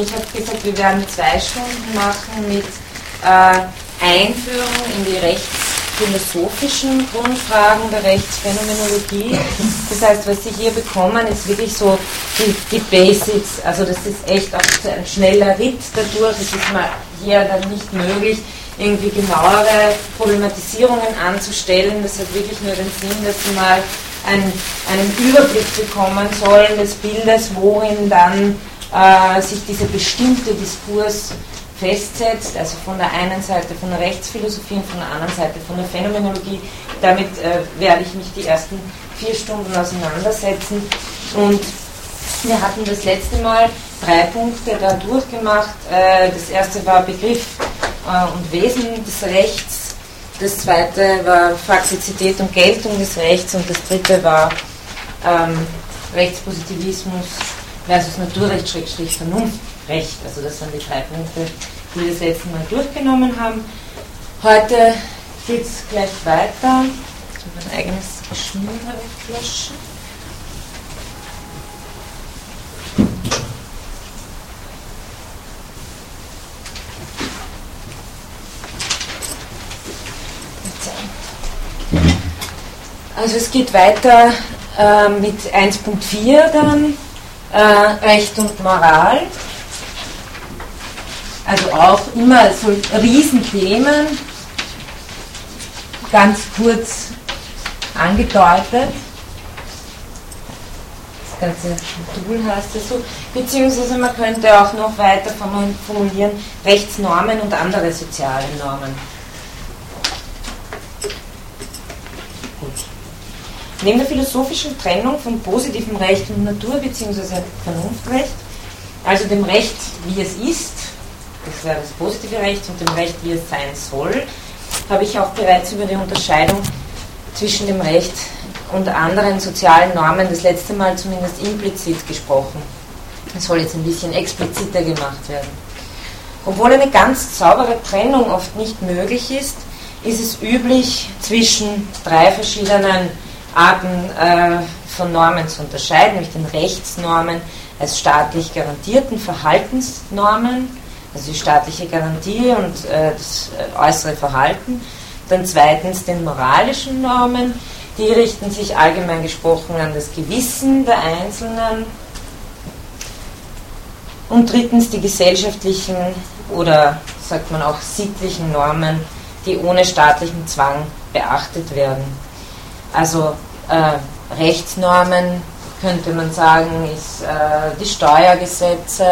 Ich habe gesagt, wir werden zwei Stunden machen mit äh, Einführung in die rechtsphilosophischen Grundfragen der Rechtsphänomenologie. Das heißt, was Sie hier bekommen, ist wirklich so die, die Basics. Also das ist echt auch ein schneller Ritt dadurch. Es ist mal hier dann nicht möglich, irgendwie genauere Problematisierungen anzustellen. Das hat wirklich nur den Sinn, dass Sie mal einen, einen Überblick bekommen sollen des Bildes, worin dann äh, sich dieser bestimmte Diskurs festsetzt, also von der einen Seite von der Rechtsphilosophie und von der anderen Seite von der Phänomenologie. Damit äh, werde ich mich die ersten vier Stunden auseinandersetzen. Und wir hatten das letzte Mal drei Punkte da durchgemacht. Äh, das erste war Begriff äh, und Wesen des Rechts. Das zweite war Faxizität und Geltung des Rechts. Und das dritte war ähm, Rechtspositivismus versus Naturrecht-Vernunftrecht. Also das sind die drei Punkte, die wir das letzte Mal durchgenommen haben. Heute geht es gleich weiter. Ich muss mein eigenes Geschmier wegflaschen. Also es geht weiter äh, mit 1.4 dann äh, Recht und Moral. Also auch immer so Riesenthemen, ganz kurz angedeutet. Das ganze Modul heißt es so. Beziehungsweise man könnte auch noch weiter formulieren, Rechtsnormen und andere soziale Normen. Neben der philosophischen Trennung von positivem Recht und Natur bzw. Vernunftrecht, also dem Recht, wie es ist, das wäre das positive Recht, und dem Recht, wie es sein soll, habe ich auch bereits über die Unterscheidung zwischen dem Recht und anderen sozialen Normen das letzte Mal zumindest implizit gesprochen. Das soll jetzt ein bisschen expliziter gemacht werden. Obwohl eine ganz saubere Trennung oft nicht möglich ist, ist es üblich, zwischen drei verschiedenen Arten äh, von Normen zu unterscheiden, nämlich den Rechtsnormen als staatlich garantierten Verhaltensnormen, also die staatliche Garantie und äh, das äh, äußere Verhalten. Dann zweitens den moralischen Normen, die richten sich allgemein gesprochen an das Gewissen der Einzelnen. Und drittens die gesellschaftlichen oder sagt man auch sittlichen Normen, die ohne staatlichen Zwang beachtet werden. Also äh, Rechtsnormen könnte man sagen, ist äh, die Steuergesetze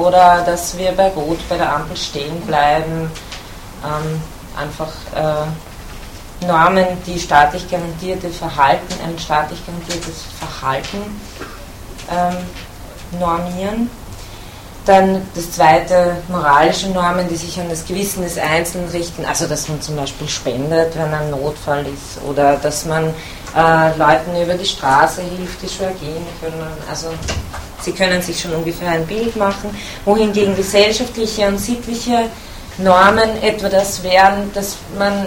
oder dass wir bei Rot bei der Ampel stehen bleiben. Ähm, einfach äh, Normen, die staatlich garantierte Verhalten, ein staatlich garantiertes Verhalten ähm, normieren. Dann das zweite, moralische Normen, die sich an das Gewissen des Einzelnen richten, also dass man zum Beispiel spendet, wenn ein Notfall ist, oder dass man äh, Leuten über die Straße hilft, die schwer gehen können. Also sie können sich schon ungefähr ein Bild machen, wohingegen gesellschaftliche und sittliche Normen etwa das wären, dass man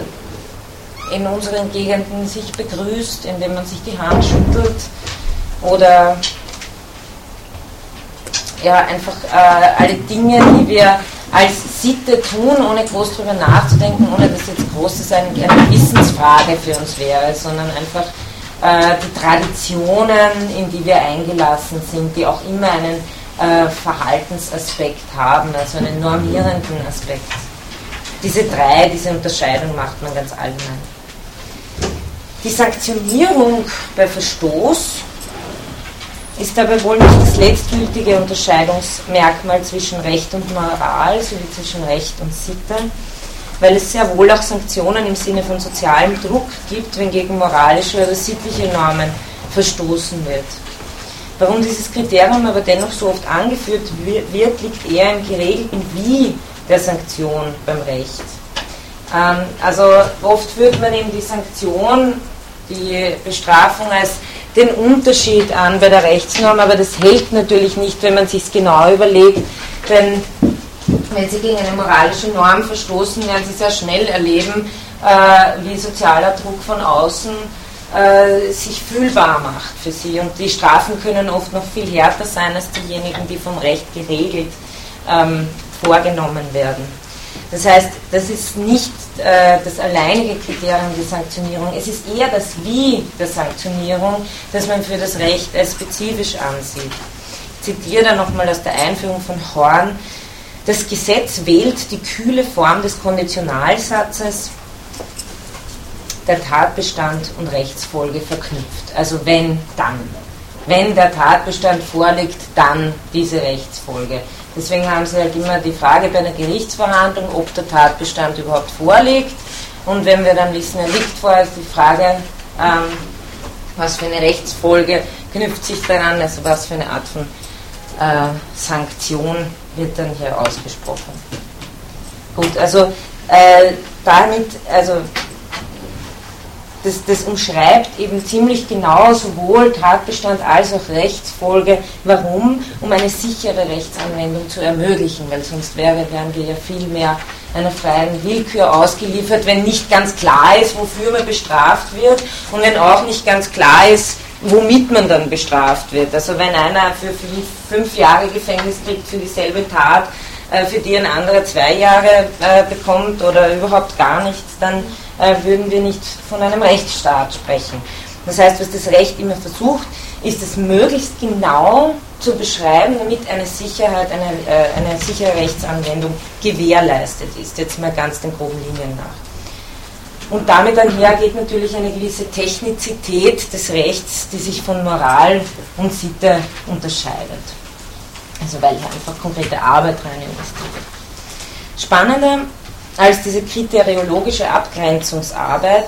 in unseren Gegenden sich begrüßt, indem man sich die Hand schüttelt oder ja, einfach äh, alle Dinge, die wir als Sitte tun, ohne groß darüber nachzudenken, ohne dass jetzt großes eine, eine Wissensfrage für uns wäre, sondern einfach äh, die Traditionen, in die wir eingelassen sind, die auch immer einen äh, Verhaltensaspekt haben, also einen normierenden Aspekt. Diese drei, diese Unterscheidung macht man ganz allgemein. Die Sanktionierung bei Verstoß ist dabei wohl nicht das letztgültige Unterscheidungsmerkmal zwischen Recht und Moral sowie zwischen Recht und Sitte, weil es sehr wohl auch Sanktionen im Sinne von sozialem Druck gibt, wenn gegen moralische oder sittliche Normen verstoßen wird. Warum dieses Kriterium aber dennoch so oft angeführt wird, liegt eher im geregelten Wie der Sanktion beim Recht. Ähm, also oft führt man eben die Sanktion, die Bestrafung als den Unterschied an bei der Rechtsnorm, aber das hält natürlich nicht, wenn man sich genau überlegt, denn wenn Sie gegen eine moralische Norm verstoßen, werden Sie sehr schnell erleben, äh, wie sozialer Druck von außen äh, sich fühlbar macht für Sie. Und die Strafen können oft noch viel härter sein als diejenigen, die vom Recht geregelt ähm, vorgenommen werden. Das heißt, das ist nicht äh, das alleinige Kriterium der Sanktionierung, es ist eher das Wie der Sanktionierung, das man für das Recht als spezifisch ansieht. Ich zitiere da nochmal aus der Einführung von Horn. Das Gesetz wählt die kühle Form des Konditionalsatzes, der Tatbestand und Rechtsfolge verknüpft. Also wenn, dann. Wenn der Tatbestand vorliegt, dann diese Rechtsfolge. Deswegen haben sie halt immer die Frage bei einer Gerichtsverhandlung, ob der Tatbestand überhaupt vorliegt. Und wenn wir dann wissen, er liegt vor, ist die Frage, ähm, was für eine Rechtsfolge knüpft sich daran, also was für eine Art von äh, Sanktion wird dann hier ausgesprochen. Gut, also äh, damit, also das, das, umschreibt eben ziemlich genau sowohl Tatbestand als auch Rechtsfolge. Warum? Um eine sichere Rechtsanwendung zu ermöglichen, weil sonst wäre, wären wir ja viel mehr einer freien Willkür ausgeliefert, wenn nicht ganz klar ist, wofür man bestraft wird und wenn auch nicht ganz klar ist, womit man dann bestraft wird. Also wenn einer für fünf, fünf Jahre Gefängnis kriegt für dieselbe Tat, äh, für die ein anderer zwei Jahre äh, bekommt oder überhaupt gar nichts, dann würden wir nicht von einem Rechtsstaat sprechen. Das heißt, was das Recht immer versucht, ist es möglichst genau zu beschreiben, damit eine Sicherheit, eine, äh, eine sichere Rechtsanwendung gewährleistet ist. Jetzt mal ganz den groben Linien nach. Und damit einhergeht natürlich eine gewisse Technizität des Rechts, die sich von Moral und Sitte unterscheidet. Also weil hier einfach konkrete Arbeit rein investiert. Spannender als diese kriteriologische Abgrenzungsarbeit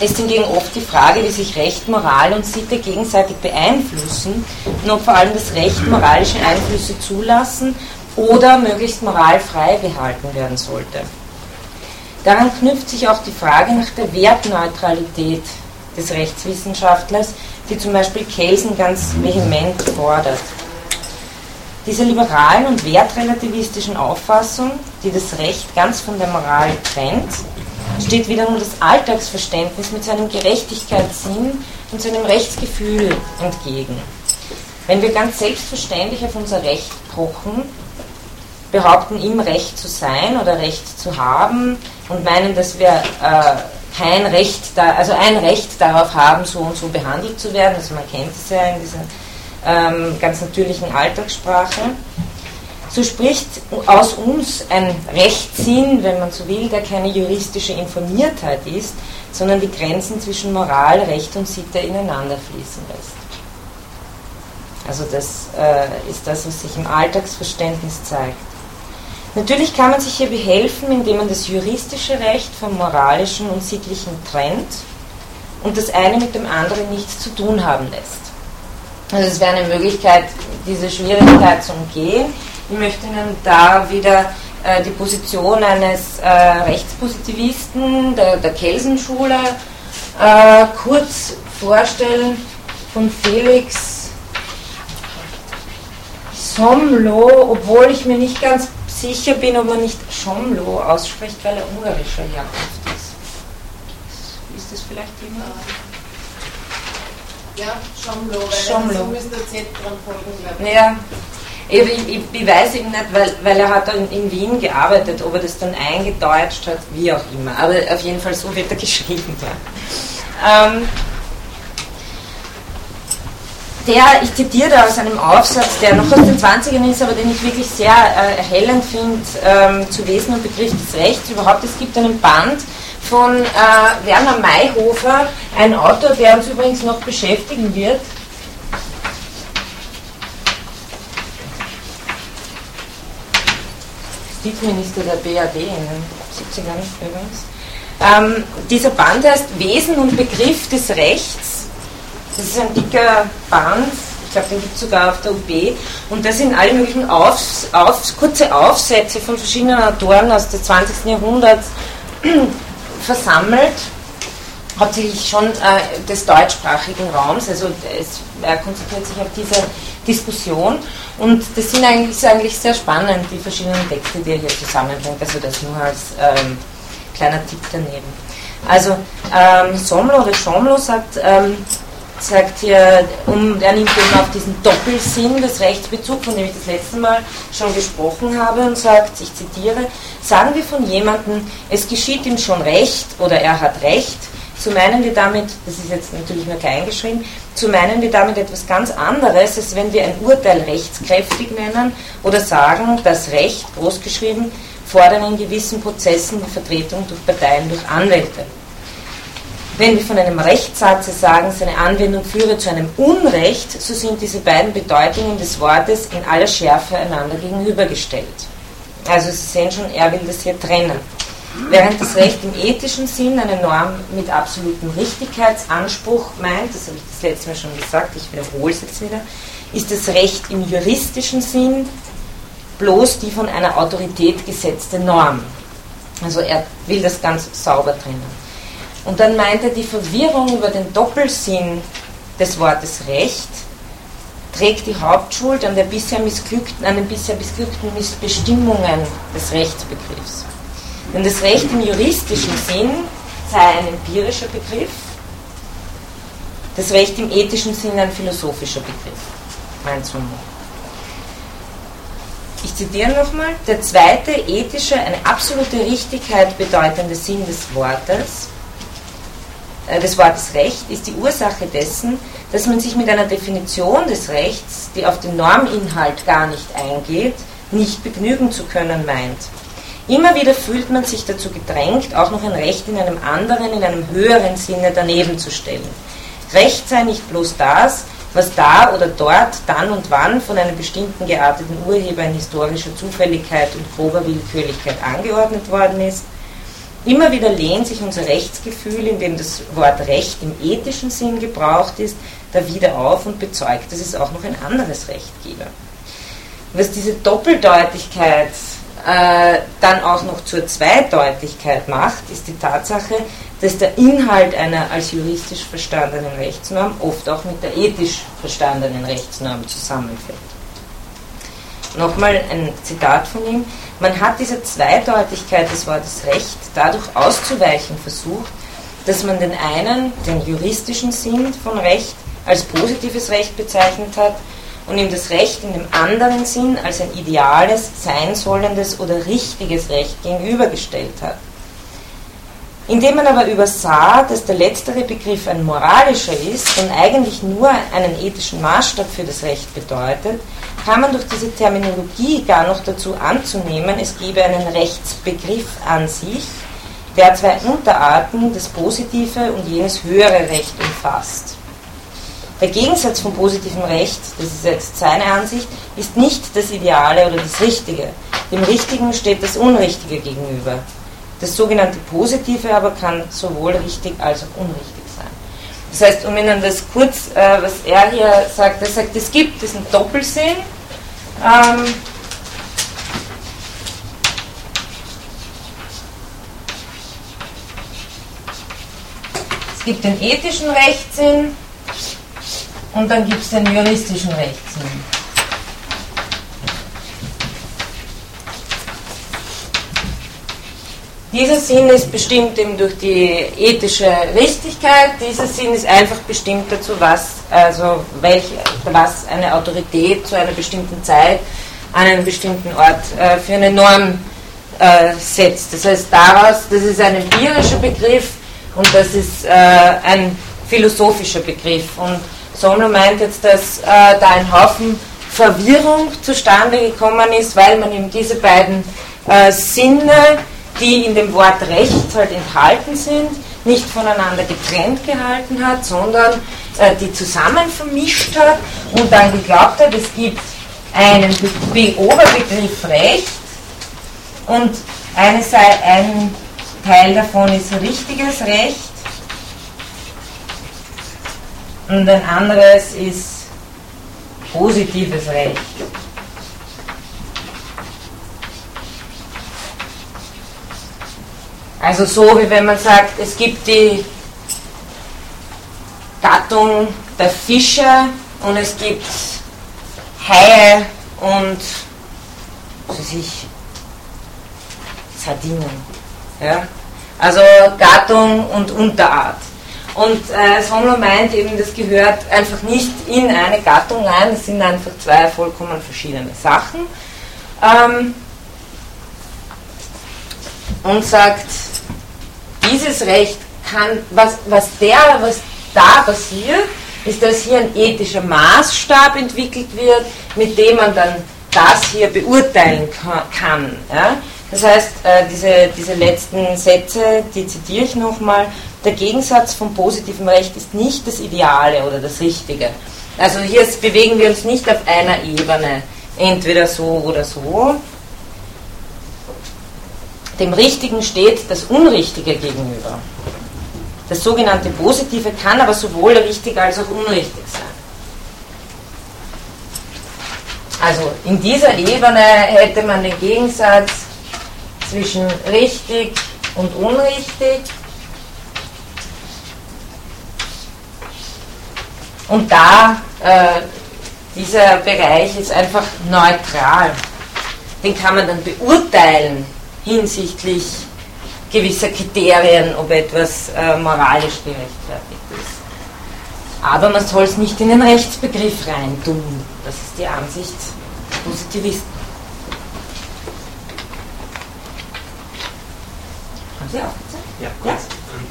ist hingegen oft die Frage, wie sich Recht, Moral und Sitte gegenseitig beeinflussen und ob vor allem das Recht moralische Einflüsse zulassen oder möglichst moralfrei behalten werden sollte. Daran knüpft sich auch die Frage nach der Wertneutralität des Rechtswissenschaftlers, die zum Beispiel Kelsen ganz vehement fordert. Diese liberalen und wertrelativistischen Auffassung, die das Recht ganz von der Moral trennt, steht wiederum das Alltagsverständnis mit seinem Gerechtigkeitssinn und seinem Rechtsgefühl entgegen. Wenn wir ganz selbstverständlich auf unser Recht pochen, behaupten, ihm Recht zu sein oder Recht zu haben und meinen, dass wir äh, kein Recht, da, also ein Recht darauf haben, so und so behandelt zu werden, also man kennt es ja in dieser ähm, ganz natürlichen Alltagssprache. So spricht aus uns ein Rechtssinn, wenn man so will, der keine juristische Informiertheit ist, sondern die Grenzen zwischen Moral, Recht und Sitte ineinander fließen lässt. Also das äh, ist das, was sich im Alltagsverständnis zeigt. Natürlich kann man sich hier behelfen, indem man das juristische Recht vom moralischen und sittlichen trennt und das eine mit dem anderen nichts zu tun haben lässt. Also es wäre eine Möglichkeit, diese Schwierigkeit zu umgehen. Ich möchte Ihnen da wieder äh, die Position eines äh, Rechtspositivisten der, der Kelsenschule äh, kurz vorstellen, von Felix Somlo, obwohl ich mir nicht ganz sicher bin, ob man nicht Schomlo ausspricht, weil er ungarischer Herkunft ist. Ist das vielleicht jemand? Ja, Schomlo, weil Schomlo. müssen der Z dran folgen, glaube ich. Ja. Ich, ich, ich, weiß eben nicht, weil, weil er hat in, in Wien gearbeitet, ob er das dann eingedeutscht hat, wie auch immer. Aber auf jeden Fall so wird er geschrieben. Ja. Ähm, der, ich zitiere aus einem Aufsatz, der noch aus den 20ern ist, aber den ich wirklich sehr äh, erhellend finde, ähm, zu Wesen und Begriff des Rechts. Überhaupt, es gibt einen Band, von äh, Werner Mayhofer, ein Autor, der uns übrigens noch beschäftigen wird. Justizminister der BRD in den 70ern übrigens. Ähm, dieser Band heißt Wesen und Begriff des Rechts. Das ist ein dicker Band, ich glaube, den gibt es sogar auf der UB. Und da sind alle möglichen Aufs, Aufs, kurze Aufsätze von verschiedenen Autoren aus des 20. Jahrhunderts versammelt, hauptsächlich schon äh, des deutschsprachigen Raums, also es, er konzentriert sich auf diese Diskussion und das sind eigentlich, ist eigentlich sehr spannend, die verschiedenen Texte, die er hier zusammenbringt, also das nur als ähm, kleiner Tipp daneben. Also ähm, Somlo oder Schomlo sagt, ähm, sagt hier, um, er nimmt eben auf diesen Doppelsinn des Rechtsbezugs, von dem ich das letzte Mal schon gesprochen habe, und sagt, ich zitiere, sagen wir von jemandem, es geschieht ihm schon recht oder er hat recht, so meinen wir damit, das ist jetzt natürlich nur klein geschrieben, so meinen wir damit etwas ganz anderes, als wenn wir ein Urteil rechtskräftig nennen oder sagen, das Recht, großgeschrieben, fordern in gewissen Prozessen die Vertretung durch Parteien, durch Anwälte. Wenn wir von einem Rechtssatze sagen, seine Anwendung führe zu einem Unrecht, so sind diese beiden Bedeutungen des Wortes in aller Schärfe einander gegenübergestellt. Also Sie sehen schon, er will das hier trennen. Während das Recht im ethischen Sinn eine Norm mit absolutem Richtigkeitsanspruch meint, das habe ich das letzte Mal schon gesagt, ich wiederhole es jetzt wieder, ist das Recht im juristischen Sinn bloß die von einer Autorität gesetzte Norm. Also er will das ganz sauber trennen. Und dann meint er, die Verwirrung über den Doppelsinn des Wortes Recht trägt die Hauptschuld an, der bisher missglückten, an den bisher missglückten Bestimmungen des Rechtsbegriffs. Denn das Recht im juristischen Sinn sei ein empirischer Begriff, das Recht im ethischen Sinn ein philosophischer Begriff, meint Sumo. Ich zitiere nochmal, der zweite ethische, eine absolute Richtigkeit bedeutende Sinn des Wortes, des Wortes Recht ist die Ursache dessen, dass man sich mit einer Definition des Rechts, die auf den Norminhalt gar nicht eingeht, nicht begnügen zu können meint. Immer wieder fühlt man sich dazu gedrängt, auch noch ein Recht in einem anderen, in einem höheren Sinne daneben zu stellen. Recht sei nicht bloß das, was da oder dort, dann und wann von einem bestimmten gearteten Urheber in historischer Zufälligkeit und grober Willkürlichkeit angeordnet worden ist. Immer wieder lehnt sich unser Rechtsgefühl, in dem das Wort Recht im ethischen Sinn gebraucht ist, da wieder auf und bezeugt, dass es auch noch ein anderes Recht gebe. Was diese Doppeldeutigkeit äh, dann auch noch zur Zweideutigkeit macht, ist die Tatsache, dass der Inhalt einer als juristisch verstandenen Rechtsnorm oft auch mit der ethisch verstandenen Rechtsnorm zusammenfällt. Nochmal ein Zitat von ihm. Man hat dieser Zweideutigkeit des Wortes Recht dadurch auszuweichen versucht, dass man den einen, den juristischen Sinn von Recht, als positives Recht bezeichnet hat und ihm das Recht in dem anderen Sinn als ein ideales, sein sollendes oder richtiges Recht gegenübergestellt hat. Indem man aber übersah, dass der letztere Begriff ein moralischer ist und eigentlich nur einen ethischen Maßstab für das Recht bedeutet, kam man durch diese Terminologie gar noch dazu anzunehmen, es gebe einen Rechtsbegriff an sich, der zwei Unterarten, das positive und jenes höhere Recht umfasst. Der Gegensatz vom positiven Recht, das ist jetzt seine Ansicht, ist nicht das Ideale oder das Richtige. Dem Richtigen steht das Unrichtige gegenüber. Das sogenannte Positive aber kann sowohl richtig als auch unrichtig. Das heißt, um Ihnen das kurz, äh, was er hier sagt, er sagt, es gibt diesen Doppelsinn. Ähm, es gibt den ethischen Rechtssinn und dann gibt es den juristischen Rechtssinn. Dieser Sinn ist bestimmt eben durch die ethische Richtigkeit. Dieser Sinn ist einfach bestimmt dazu, was, also welch, was eine Autorität zu einer bestimmten Zeit an einem bestimmten Ort äh, für eine Norm äh, setzt. Das heißt, daraus, das ist ein empirischer Begriff und das ist äh, ein philosophischer Begriff. Und Sono meint jetzt, dass äh, da ein Haufen Verwirrung zustande gekommen ist, weil man eben diese beiden äh, Sinne die in dem Wort Recht halt enthalten sind, nicht voneinander getrennt gehalten hat, sondern äh, die zusammen vermischt hat und dann geglaubt hat, es gibt einen Be Oberbegriff Recht und eine ein Teil davon ist richtiges Recht und ein anderes ist positives Recht. Also so wie wenn man sagt, es gibt die Gattung der Fische und es gibt Haie und was weiß ich, Sardinen. Ja? Also Gattung und Unterart. Und äh, Sonlo meint eben, das gehört einfach nicht in eine Gattung rein, das sind einfach zwei vollkommen verschiedene Sachen. Ähm, und sagt, dieses Recht kann, was, was, der, was da passiert, ist, dass hier ein ethischer Maßstab entwickelt wird, mit dem man dann das hier beurteilen kann. Ja? Das heißt, äh, diese, diese letzten Sätze, die zitiere ich nochmal, der Gegensatz vom positiven Recht ist nicht das Ideale oder das Richtige. Also hier bewegen wir uns nicht auf einer Ebene, entweder so oder so. Dem Richtigen steht das Unrichtige gegenüber. Das sogenannte Positive kann aber sowohl richtig als auch unrichtig sein. Also in dieser Ebene hätte man den Gegensatz zwischen richtig und unrichtig. Und da, äh, dieser Bereich ist einfach neutral. Den kann man dann beurteilen hinsichtlich gewisser Kriterien, ob etwas äh, moralisch gerechtfertigt ist. Aber man soll es nicht in den Rechtsbegriff reintun. Das ist die Ansicht der Positivisten. Haben Sie aufgezeigt? Ja, kurz. Ja? Ähm,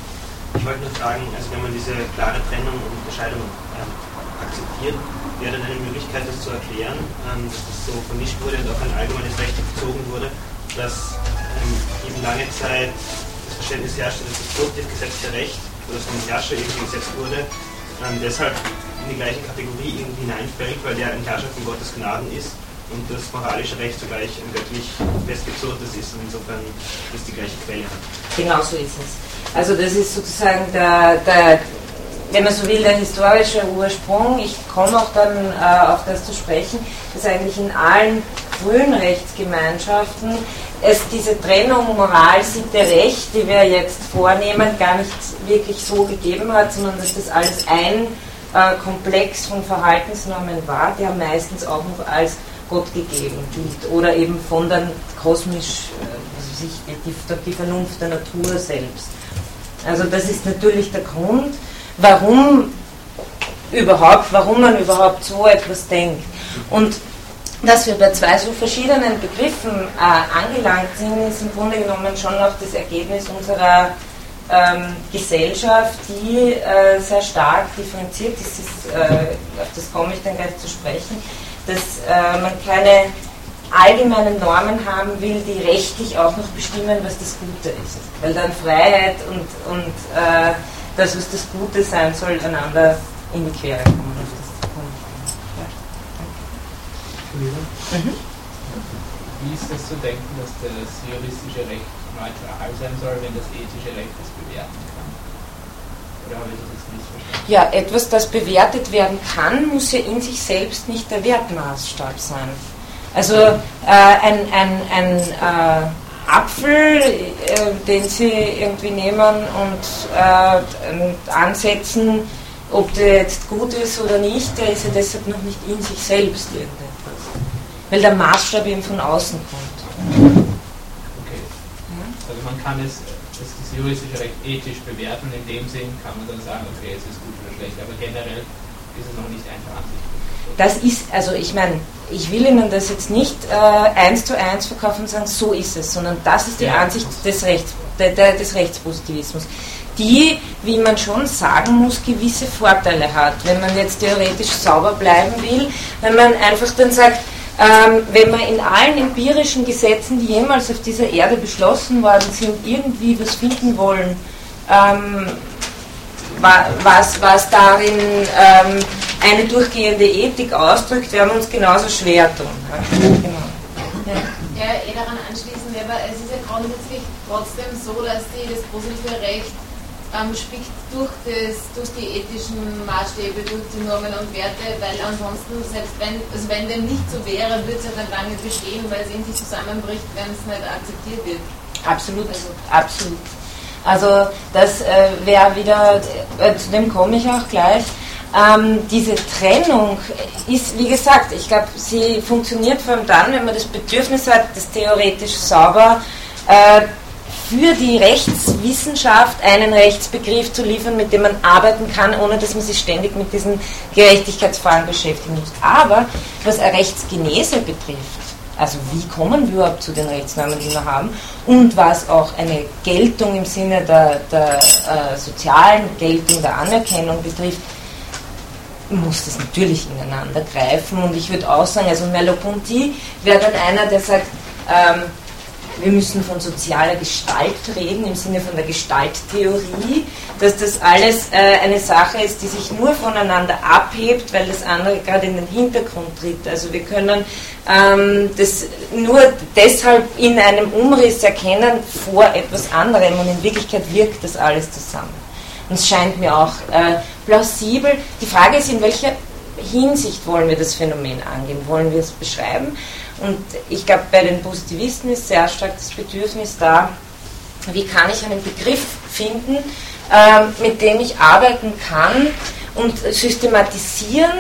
ich wollte nur fragen, also wenn man diese klare Trennung und Unterscheidung ähm, akzeptiert, wäre dann eine Möglichkeit, das zu erklären, ähm, dass das so vermischt wurde und auch ein allgemeines Recht bezogen wurde, dass eben lange Zeit das Verständnis herrschte, dass das positiv gesetzte Recht, wo das vom Herrscher irgendwie gesetzt wurde, deshalb in die gleiche Kategorie irgendwie hineinfällt, weil der ein Herrscher von Gottes Gnaden ist und das moralische Recht zugleich ein göttlich festgezurrtes ist und insofern das die gleiche Quelle hat. Genau so ist es. Also das ist sozusagen der, der wenn man so will, der historische Ursprung. Ich komme auch dann äh, auf das zu sprechen, dass eigentlich in allen frühen Rechtsgemeinschaften es diese Trennung Moral, Sitte, Recht, die wir jetzt vornehmen, gar nicht wirklich so gegeben hat, sondern dass das alles ein äh, Komplex von Verhaltensnormen war, der meistens auch noch als Gott gegeben gilt oder eben von der kosmisch, äh, sich, die, die Vernunft der Natur selbst. Also das ist natürlich der Grund, warum überhaupt, warum man überhaupt so etwas denkt. Und dass wir bei zwei so verschiedenen Begriffen äh, angelangt sind, ist im Grunde genommen schon auch das Ergebnis unserer ähm, Gesellschaft, die äh, sehr stark differenziert ist. ist äh, auf das komme ich dann gleich zu sprechen, dass äh, man keine allgemeinen Normen haben will, die rechtlich auch noch bestimmen, was das Gute ist. Weil dann Freiheit und, und äh, das, was das Gute sein soll, einander in die Quere kommen. Mhm. Wie ist das zu denken, dass das juristische Recht neutral sein soll, wenn das ethische Recht es bewerten kann? Oder habe ich das jetzt missverstanden? Ja, etwas, das bewertet werden kann, muss ja in sich selbst nicht der Wertmaßstab sein. Also äh, ein, ein, ein äh, Apfel, äh, den Sie irgendwie nehmen und äh, ansetzen, ob der jetzt gut ist oder nicht, der ist ja deshalb noch nicht in sich selbst irgendetwas. Weil der Maßstab eben von außen kommt. Okay. Also man kann es, das, das juristische Recht ethisch bewerten, in dem Sinn kann man dann sagen, okay, es ist gut oder schlecht, aber generell ist es noch nicht einfach. Das ist, also ich meine, ich will Ihnen das jetzt nicht äh, eins zu eins verkaufen und sagen, so ist es, sondern das ist die ja. Ansicht des, Rechts, de, de, des Rechtspositivismus die, wie man schon sagen muss, gewisse Vorteile hat. Wenn man jetzt theoretisch sauber bleiben will, wenn man einfach dann sagt, ähm, wenn wir in allen empirischen Gesetzen, die jemals auf dieser Erde beschlossen worden sind, irgendwie was finden wollen, ähm, was, was darin ähm, eine durchgehende Ethik ausdrückt, werden wir uns genauso schwer tun. Genau. ja. ja eh daran anschließen, aber es ist ja grundsätzlich trotzdem so, dass die, das positive Recht ähm, spickt durch, das, durch die ethischen Maßstäbe, durch die Normen und Werte, weil ansonsten, selbst wenn, also wenn dem nicht so wäre, würde es ja dann lange bestehen, weil es sich zusammenbricht, wenn es nicht akzeptiert wird. Absolut, also. absolut. Also das äh, wäre wieder, äh, zu dem komme ich auch gleich. Ähm, diese Trennung ist, wie gesagt, ich glaube, sie funktioniert vor allem dann, wenn man das Bedürfnis hat, das theoretisch sauber äh, für die Rechtswissenschaft einen Rechtsbegriff zu liefern, mit dem man arbeiten kann, ohne dass man sich ständig mit diesen Gerechtigkeitsfragen beschäftigen muss. Aber was eine Rechtsgenese betrifft, also wie kommen wir überhaupt zu den Rechtsnormen, die wir haben, und was auch eine Geltung im Sinne der, der äh, sozialen Geltung, der Anerkennung betrifft, muss das natürlich ineinander greifen. Und ich würde auch sagen, also Merleau-Ponty wäre dann einer, der sagt, ähm, wir müssen von sozialer Gestalt reden, im Sinne von der Gestalttheorie, dass das alles äh, eine Sache ist, die sich nur voneinander abhebt, weil das andere gerade in den Hintergrund tritt. Also wir können ähm, das nur deshalb in einem Umriss erkennen vor etwas anderem und in Wirklichkeit wirkt das alles zusammen. Und es scheint mir auch äh, plausibel. Die Frage ist, in welcher Hinsicht wollen wir das Phänomen angehen? Wollen wir es beschreiben? Und ich glaube, bei den Positivisten ist sehr stark das Bedürfnis da, wie kann ich einen Begriff finden, äh, mit dem ich arbeiten kann und systematisieren,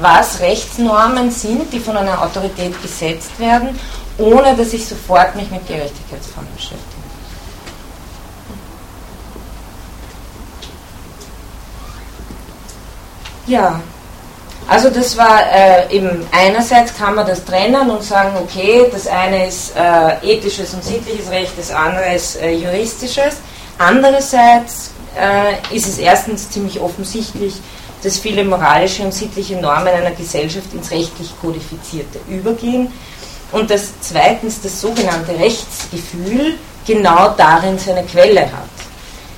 was Rechtsnormen sind, die von einer Autorität gesetzt werden, ohne dass ich sofort mich mit Gerechtigkeitsfragen beschäftige. Ja, also das war äh, eben einerseits kann man das trennen und sagen, okay, das eine ist äh, ethisches und sittliches Recht, das andere ist äh, juristisches. Andererseits äh, ist es erstens ziemlich offensichtlich, dass viele moralische und sittliche Normen einer Gesellschaft ins rechtlich Kodifizierte übergehen und dass zweitens das sogenannte Rechtsgefühl genau darin seine Quelle hat,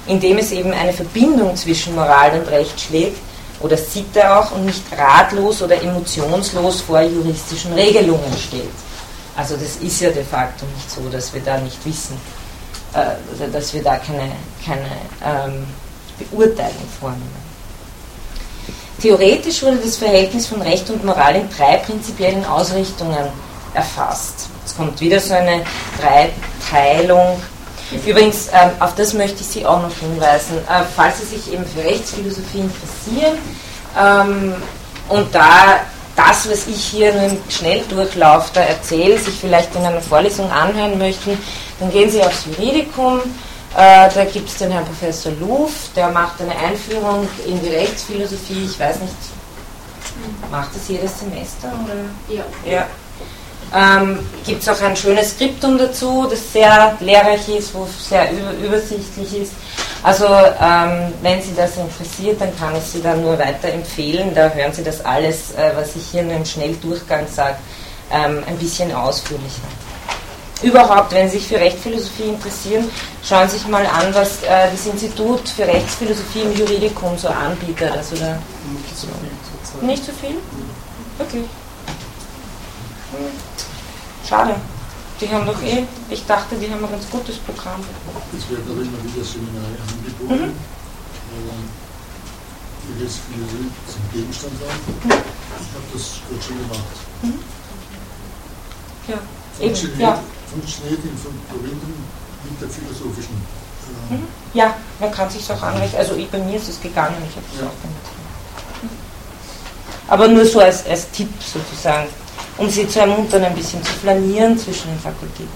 indem es eben eine Verbindung zwischen Moral und Recht schlägt oder Sitte auch und nicht ratlos oder emotionslos vor juristischen Regelungen steht. Also das ist ja de facto nicht so, dass wir da nicht wissen, äh, dass wir da keine, keine ähm, Beurteilung vornehmen. Theoretisch wurde das Verhältnis von Recht und Moral in drei prinzipiellen Ausrichtungen erfasst. Es kommt wieder so eine Dreiteilung. Übrigens, ähm, auf das möchte ich Sie auch noch hinweisen. Äh, falls Sie sich eben für Rechtsphilosophie interessieren ähm, und da das, was ich hier nur im Schnelldurchlauf da erzähle, sich vielleicht in einer Vorlesung anhören möchten, dann gehen Sie aufs Juridikum. Äh, da gibt es den Herrn Professor Luf, der macht eine Einführung in die Rechtsphilosophie. Ich weiß nicht, macht das jedes Semester? Oder? Ja. ja. Ähm, Gibt es auch ein schönes Skriptum dazu, das sehr lehrreich ist, wo sehr über, übersichtlich ist. Also ähm, wenn Sie das interessiert, dann kann ich Sie dann nur weiterempfehlen. Da hören Sie das alles, äh, was ich hier nur im Schnelldurchgang sage, ähm, ein bisschen ausführlicher. Überhaupt, wenn Sie sich für Rechtsphilosophie interessieren, schauen Sie sich mal an, was äh, das Institut für Rechtsphilosophie im Juridikum so anbietet. Also da Nicht so viel. nicht so viel? Okay. Schade. Die haben doch eh, ich dachte, die haben ein ganz gutes Programm. Es werden auch immer wieder Seminare angeboten, Mhm. aber wie das Philosophie zum Gegenstand war. Ich habe das gut schon gemacht. Ja, eben, Funktioniert, ja. funktioniert in Verbindung mit der philosophischen. Äh, Mhm. Ja, man kann sich auch anrechnen. Also ich, bei mir ist es gegangen, ich habe es Ja. auch gemacht. Aber nur so als, als Tipp sozusagen, um sie zu ermuntern, ein bisschen zu flanieren zwischen den Fakultäten.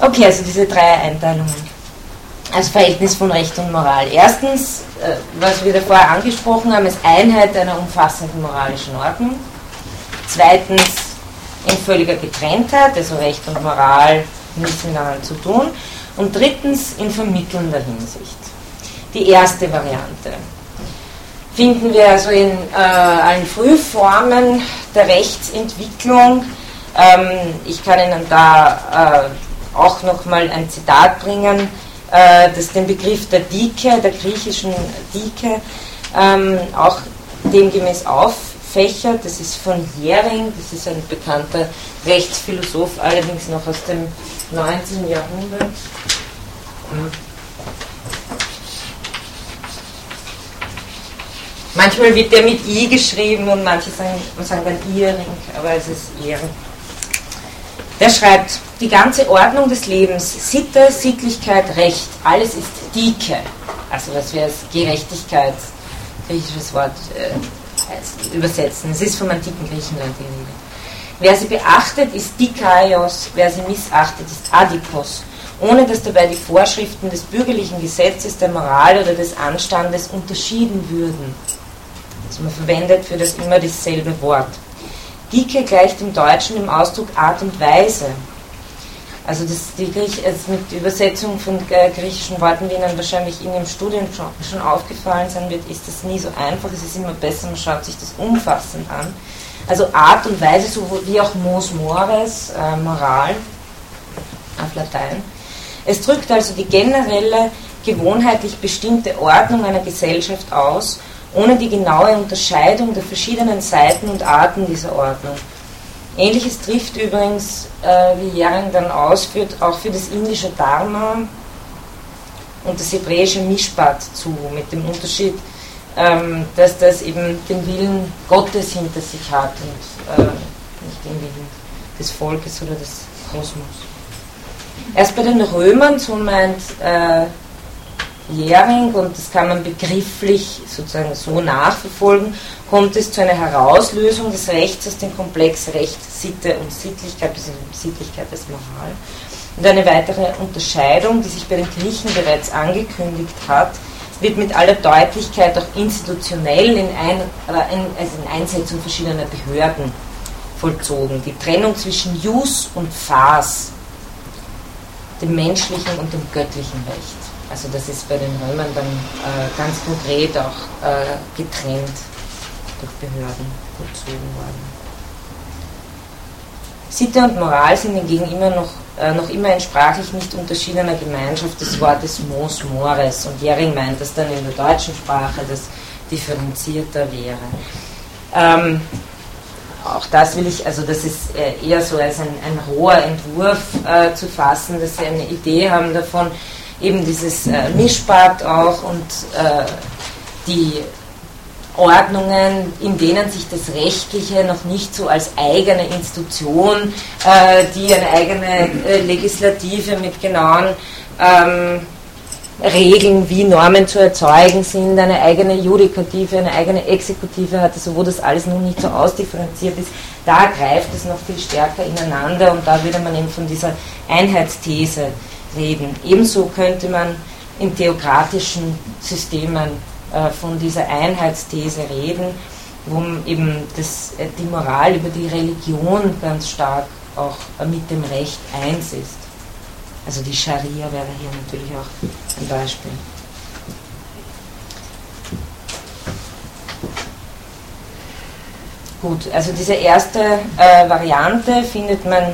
Okay, also diese drei Einteilungen. Als Verhältnis von Recht und Moral. Erstens, äh, was wir da vorher angesprochen haben, ist Einheit einer umfassenden moralischen Ordnung. Zweitens, in völliger Getrenntheit, also Recht und Moral nichts miteinander zu tun. Und drittens, in vermittelnder Hinsicht. Die erste Variante finden wir also in äh, allen Frühformen der Rechtsentwicklung. Ähm, ich kann Ihnen da äh, auch nochmal ein Zitat bringen, äh, das den Begriff der Dike, der griechischen Dike, ähm, auch demgemäß auffächert. Das ist von Jering, das ist ein bekannter Rechtsphilosoph, allerdings noch aus dem 19. Jahrhundert. Manchmal wird der mit I geschrieben und manche sagen, sagen dann Iring, aber es ist Iring. Der schreibt, die ganze Ordnung des Lebens, Sitte, Sittlichkeit, Recht, alles ist Dike. Also das wäre es Gerechtigkeit, griechisches Wort, äh, übersetzen. Es ist vom antiken Griechenland die Rede. Wer sie beachtet, ist Dikaios, wer sie missachtet, ist Adikos. ohne dass dabei die Vorschriften des bürgerlichen Gesetzes, der Moral oder des Anstandes unterschieden würden. Also man verwendet für das immer dasselbe Wort. Dicke gleicht im Deutschen dem Ausdruck Art und Weise. Also das, die Griech, also mit Übersetzung von äh, griechischen Worten, die Ihnen wahrscheinlich in Ihrem Studium schon, schon aufgefallen sein wird, ist das nie so einfach. Es ist immer besser, man schaut sich das umfassend an. Also Art und Weise, so wie auch Mos Mores, äh, Moral auf Latein. Es drückt also die generelle, gewohnheitlich bestimmte Ordnung einer Gesellschaft aus, ohne die genaue Unterscheidung der verschiedenen Seiten und Arten dieser Ordnung. Ähnliches trifft übrigens, äh, wie Jering dann ausführt, auch für das indische Dharma und das hebräische Mishpat zu, mit dem Unterschied, ähm, dass das eben den Willen Gottes hinter sich hat und äh, nicht den Willen des Volkes oder des Kosmos. Erst bei den Römern, so meint äh, Jähring, und das kann man begrifflich sozusagen so nachverfolgen, kommt es zu einer Herauslösung des Rechts aus dem Komplex Recht, Sitte und Sittlichkeit, bzw. Sittlichkeit als Moral. Und eine weitere Unterscheidung, die sich bei den Griechen bereits angekündigt hat, wird mit aller Deutlichkeit auch institutionell in, ein, in, also in Einsetzung verschiedener Behörden vollzogen. Die Trennung zwischen Jus und Phas, dem menschlichen und dem göttlichen Recht. Also das ist bei den Römern dann äh, ganz konkret auch äh, getrennt durch Behörden vollzogen worden. Sitte und Moral sind hingegen immer noch, äh, noch immer in sprachlich nicht unterschiedener Gemeinschaft des Wortes Mos Mores und Jering meint, dass dann in der deutschen Sprache das differenzierter wäre. Ähm, auch das will ich, also das ist äh, eher so als ein, ein roher Entwurf äh, zu fassen, dass Sie eine Idee haben davon, eben dieses äh, Mischbad auch und äh, die Ordnungen, in denen sich das Rechtliche noch nicht so als eigene Institution, äh, die eine eigene äh, Legislative mit genauen ähm, Regeln, wie Normen zu erzeugen sind, eine eigene Judikative, eine eigene Exekutive hat, also wo das alles noch nicht so ausdifferenziert ist, da greift es noch viel stärker ineinander und da würde man eben von dieser Einheitsthese reden. Ebenso könnte man in theokratischen Systemen äh, von dieser Einheitsthese reden, wo eben das, äh, die Moral über die Religion ganz stark auch äh, mit dem Recht eins ist. Also die Scharia wäre hier natürlich auch ein Beispiel. Gut, also diese erste Variante findet man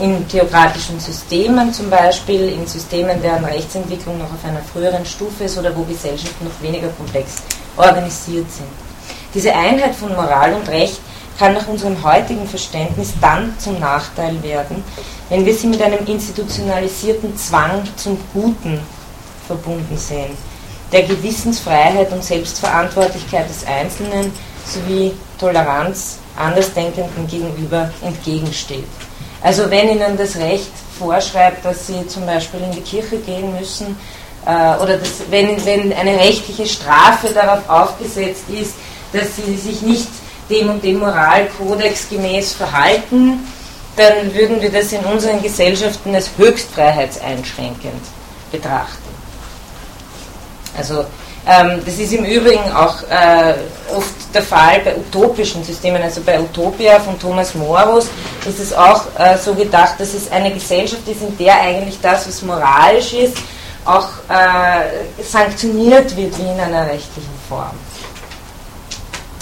in theokratischen Systemen zum Beispiel, in Systemen, deren Rechtsentwicklung noch auf einer früheren Stufe ist oder wo Gesellschaften noch weniger komplex organisiert sind. Diese Einheit von Moral und Recht kann nach unserem heutigen Verständnis dann zum Nachteil werden, wenn wir sie mit einem institutionalisierten Zwang zum Guten verbunden sehen, der Gewissensfreiheit und Selbstverantwortlichkeit des Einzelnen sowie Toleranz Andersdenkenden gegenüber entgegensteht. Also wenn Ihnen das Recht vorschreibt, dass Sie zum Beispiel in die Kirche gehen müssen, äh, oder das, wenn, wenn eine rechtliche Strafe darauf aufgesetzt ist, dass Sie sich nicht dem und dem Moralkodex gemäß verhalten, dann würden wir das in unseren Gesellschaften als höchst freiheitseinschränkend betrachten. Also das ist im Übrigen auch äh, oft der Fall bei utopischen Systemen. Also bei Utopia von Thomas Morus ist es auch äh, so gedacht, dass es eine Gesellschaft ist, in der eigentlich das, was moralisch ist, auch äh, sanktioniert wird wie in einer rechtlichen Form.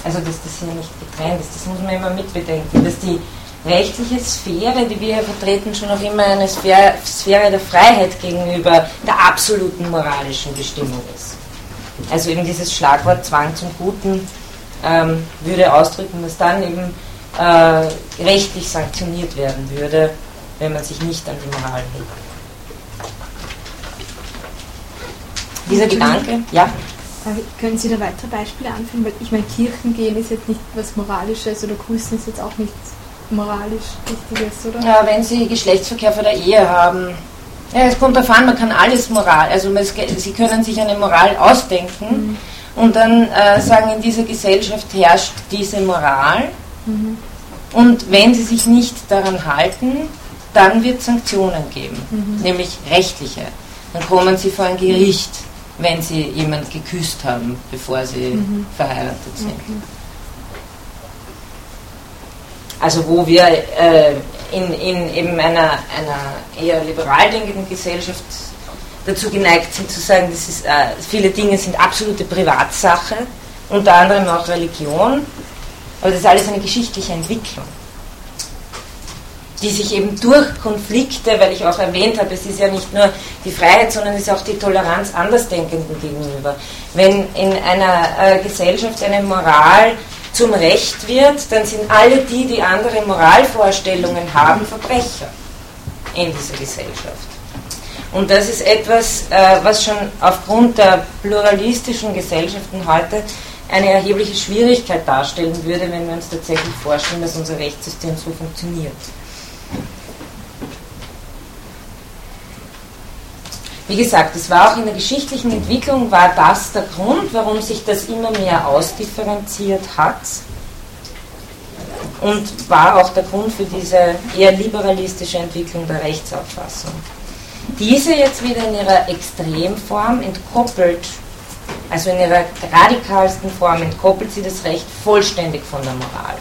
Also dass das hier nicht getrennt ist, das muss man immer mitbedenken, dass die rechtliche Sphäre, die wir hier vertreten, schon auch immer eine Sphäre, Sphäre der Freiheit gegenüber der absoluten moralischen Bestimmung ist. Also eben dieses Schlagwort Zwang zum Guten ähm, würde ausdrücken, dass dann eben äh, rechtlich sanktioniert werden würde, wenn man sich nicht an die Moral hält. Dieser Gedanke, ja? Können Sie da weitere Beispiele anführen? Weil ich meine, Kirchen gehen ist jetzt nicht was Moralisches oder Grüßen ist jetzt auch nichts moralisch Wichtiges, oder? Ja, wenn Sie Geschlechtsverkehr vor der Ehe haben, ja, es kommt darauf an, man kann alles Moral, also Sie können sich eine Moral ausdenken mhm. und dann äh, sagen, in dieser Gesellschaft herrscht diese Moral mhm. und wenn Sie sich nicht daran halten, dann wird es Sanktionen geben, Mhm. nämlich rechtliche. Dann kommen sie vor ein Gericht, wenn sie jemand geküsst haben, bevor sie Mhm. verheiratet sind. Also wo wir äh, in, in eben einer, einer eher liberal denkenden Gesellschaft dazu geneigt sind zu sagen, das ist, äh, viele Dinge sind absolute Privatsache, unter anderem auch Religion, aber das ist alles eine geschichtliche Entwicklung, die sich eben durch Konflikte, weil ich auch erwähnt habe, es ist ja nicht nur die Freiheit, sondern es ist auch die Toleranz Andersdenkenden gegenüber. Wenn in einer äh, Gesellschaft eine Moral zum Recht wird, dann sind alle die, die andere Moralvorstellungen haben, Verbrecher in dieser Gesellschaft. Und das ist etwas, äh, was schon aufgrund der pluralistischen Gesellschaften heute eine erhebliche Schwierigkeit darstellen würde, wenn wir uns tatsächlich vorstellen, dass unser Rechtssystem so funktioniert. Wie gesagt, es war auch in der geschichtlichen Entwicklung, war das der Grund, warum sich das immer mehr ausdifferenziert hat und war auch der Grund für diese eher liberalistische Entwicklung der Rechtsauffassung. Diese jetzt wieder in ihrer Extremform entkoppelt, also in ihrer radikalsten Form entkoppelt sie das Recht vollständig von der Moral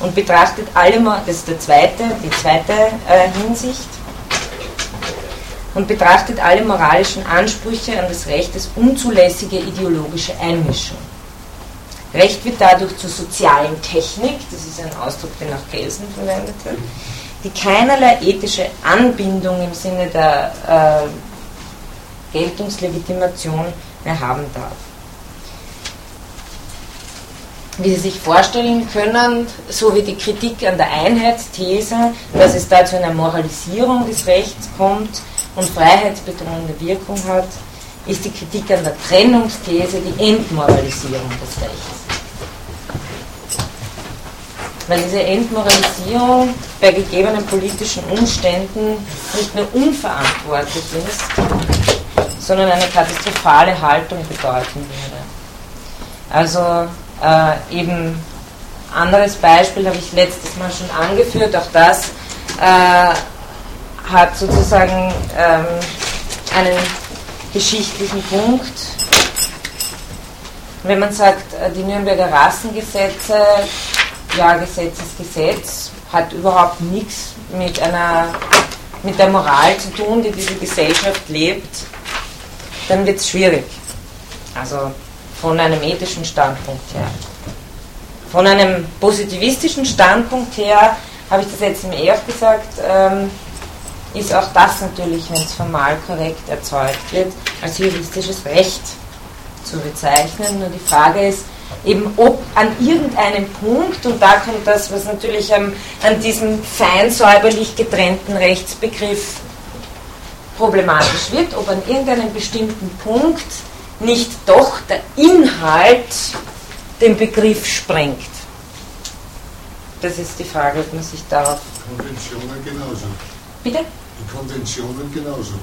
und betrachtet alle, das ist der zweite, die zweite äh, Hinsicht, und betrachtet alle moralischen Ansprüche an das Recht als unzulässige ideologische Einmischung. Recht wird dadurch zur sozialen Technik, das ist ein Ausdruck, den auch Kelsen verwendet hat, die keinerlei ethische Anbindung im Sinne der äh, Geltungslegitimation mehr haben darf. Wie Sie sich vorstellen können, so wie die Kritik an der Einheitsthese, dass es da zu einer Moralisierung des Rechts kommt und freiheitsbedrohende Wirkung hat, ist die Kritik an der Trennungsthese die Entmoralisierung des Rechts. Weil diese Entmoralisierung bei gegebenen politischen Umständen nicht nur unverantwortlich ist, sondern eine katastrophale Haltung bedeuten würde. Also äh, eben anderes Beispiel habe ich letztes Mal schon angeführt, auch das äh, hat sozusagen ähm, einen geschichtlichen Punkt. Wenn man sagt, äh, die Nürnberger Rassengesetze, ja, Gesetz ist Gesetz, hat überhaupt nichts mit einer mit der Moral zu tun, die diese Gesellschaft lebt, dann wird es schwierig. Also von einem ethischen Standpunkt her. Von einem positivistischen Standpunkt her, habe ich das jetzt im EF gesagt, ähm, ist auch das natürlich, wenn es formal korrekt erzeugt wird, als juristisches Recht zu bezeichnen. Nur die Frage ist eben, ob an irgendeinem Punkt, und da kommt das, was natürlich am, an diesem fein säuberlich getrennten Rechtsbegriff problematisch wird, ob an irgendeinem bestimmten Punkt nicht doch der Inhalt den Begriff sprengt. Das ist die Frage, ob man sich darauf. Konventionen genauso. Bitte? Die Konventionen genauso.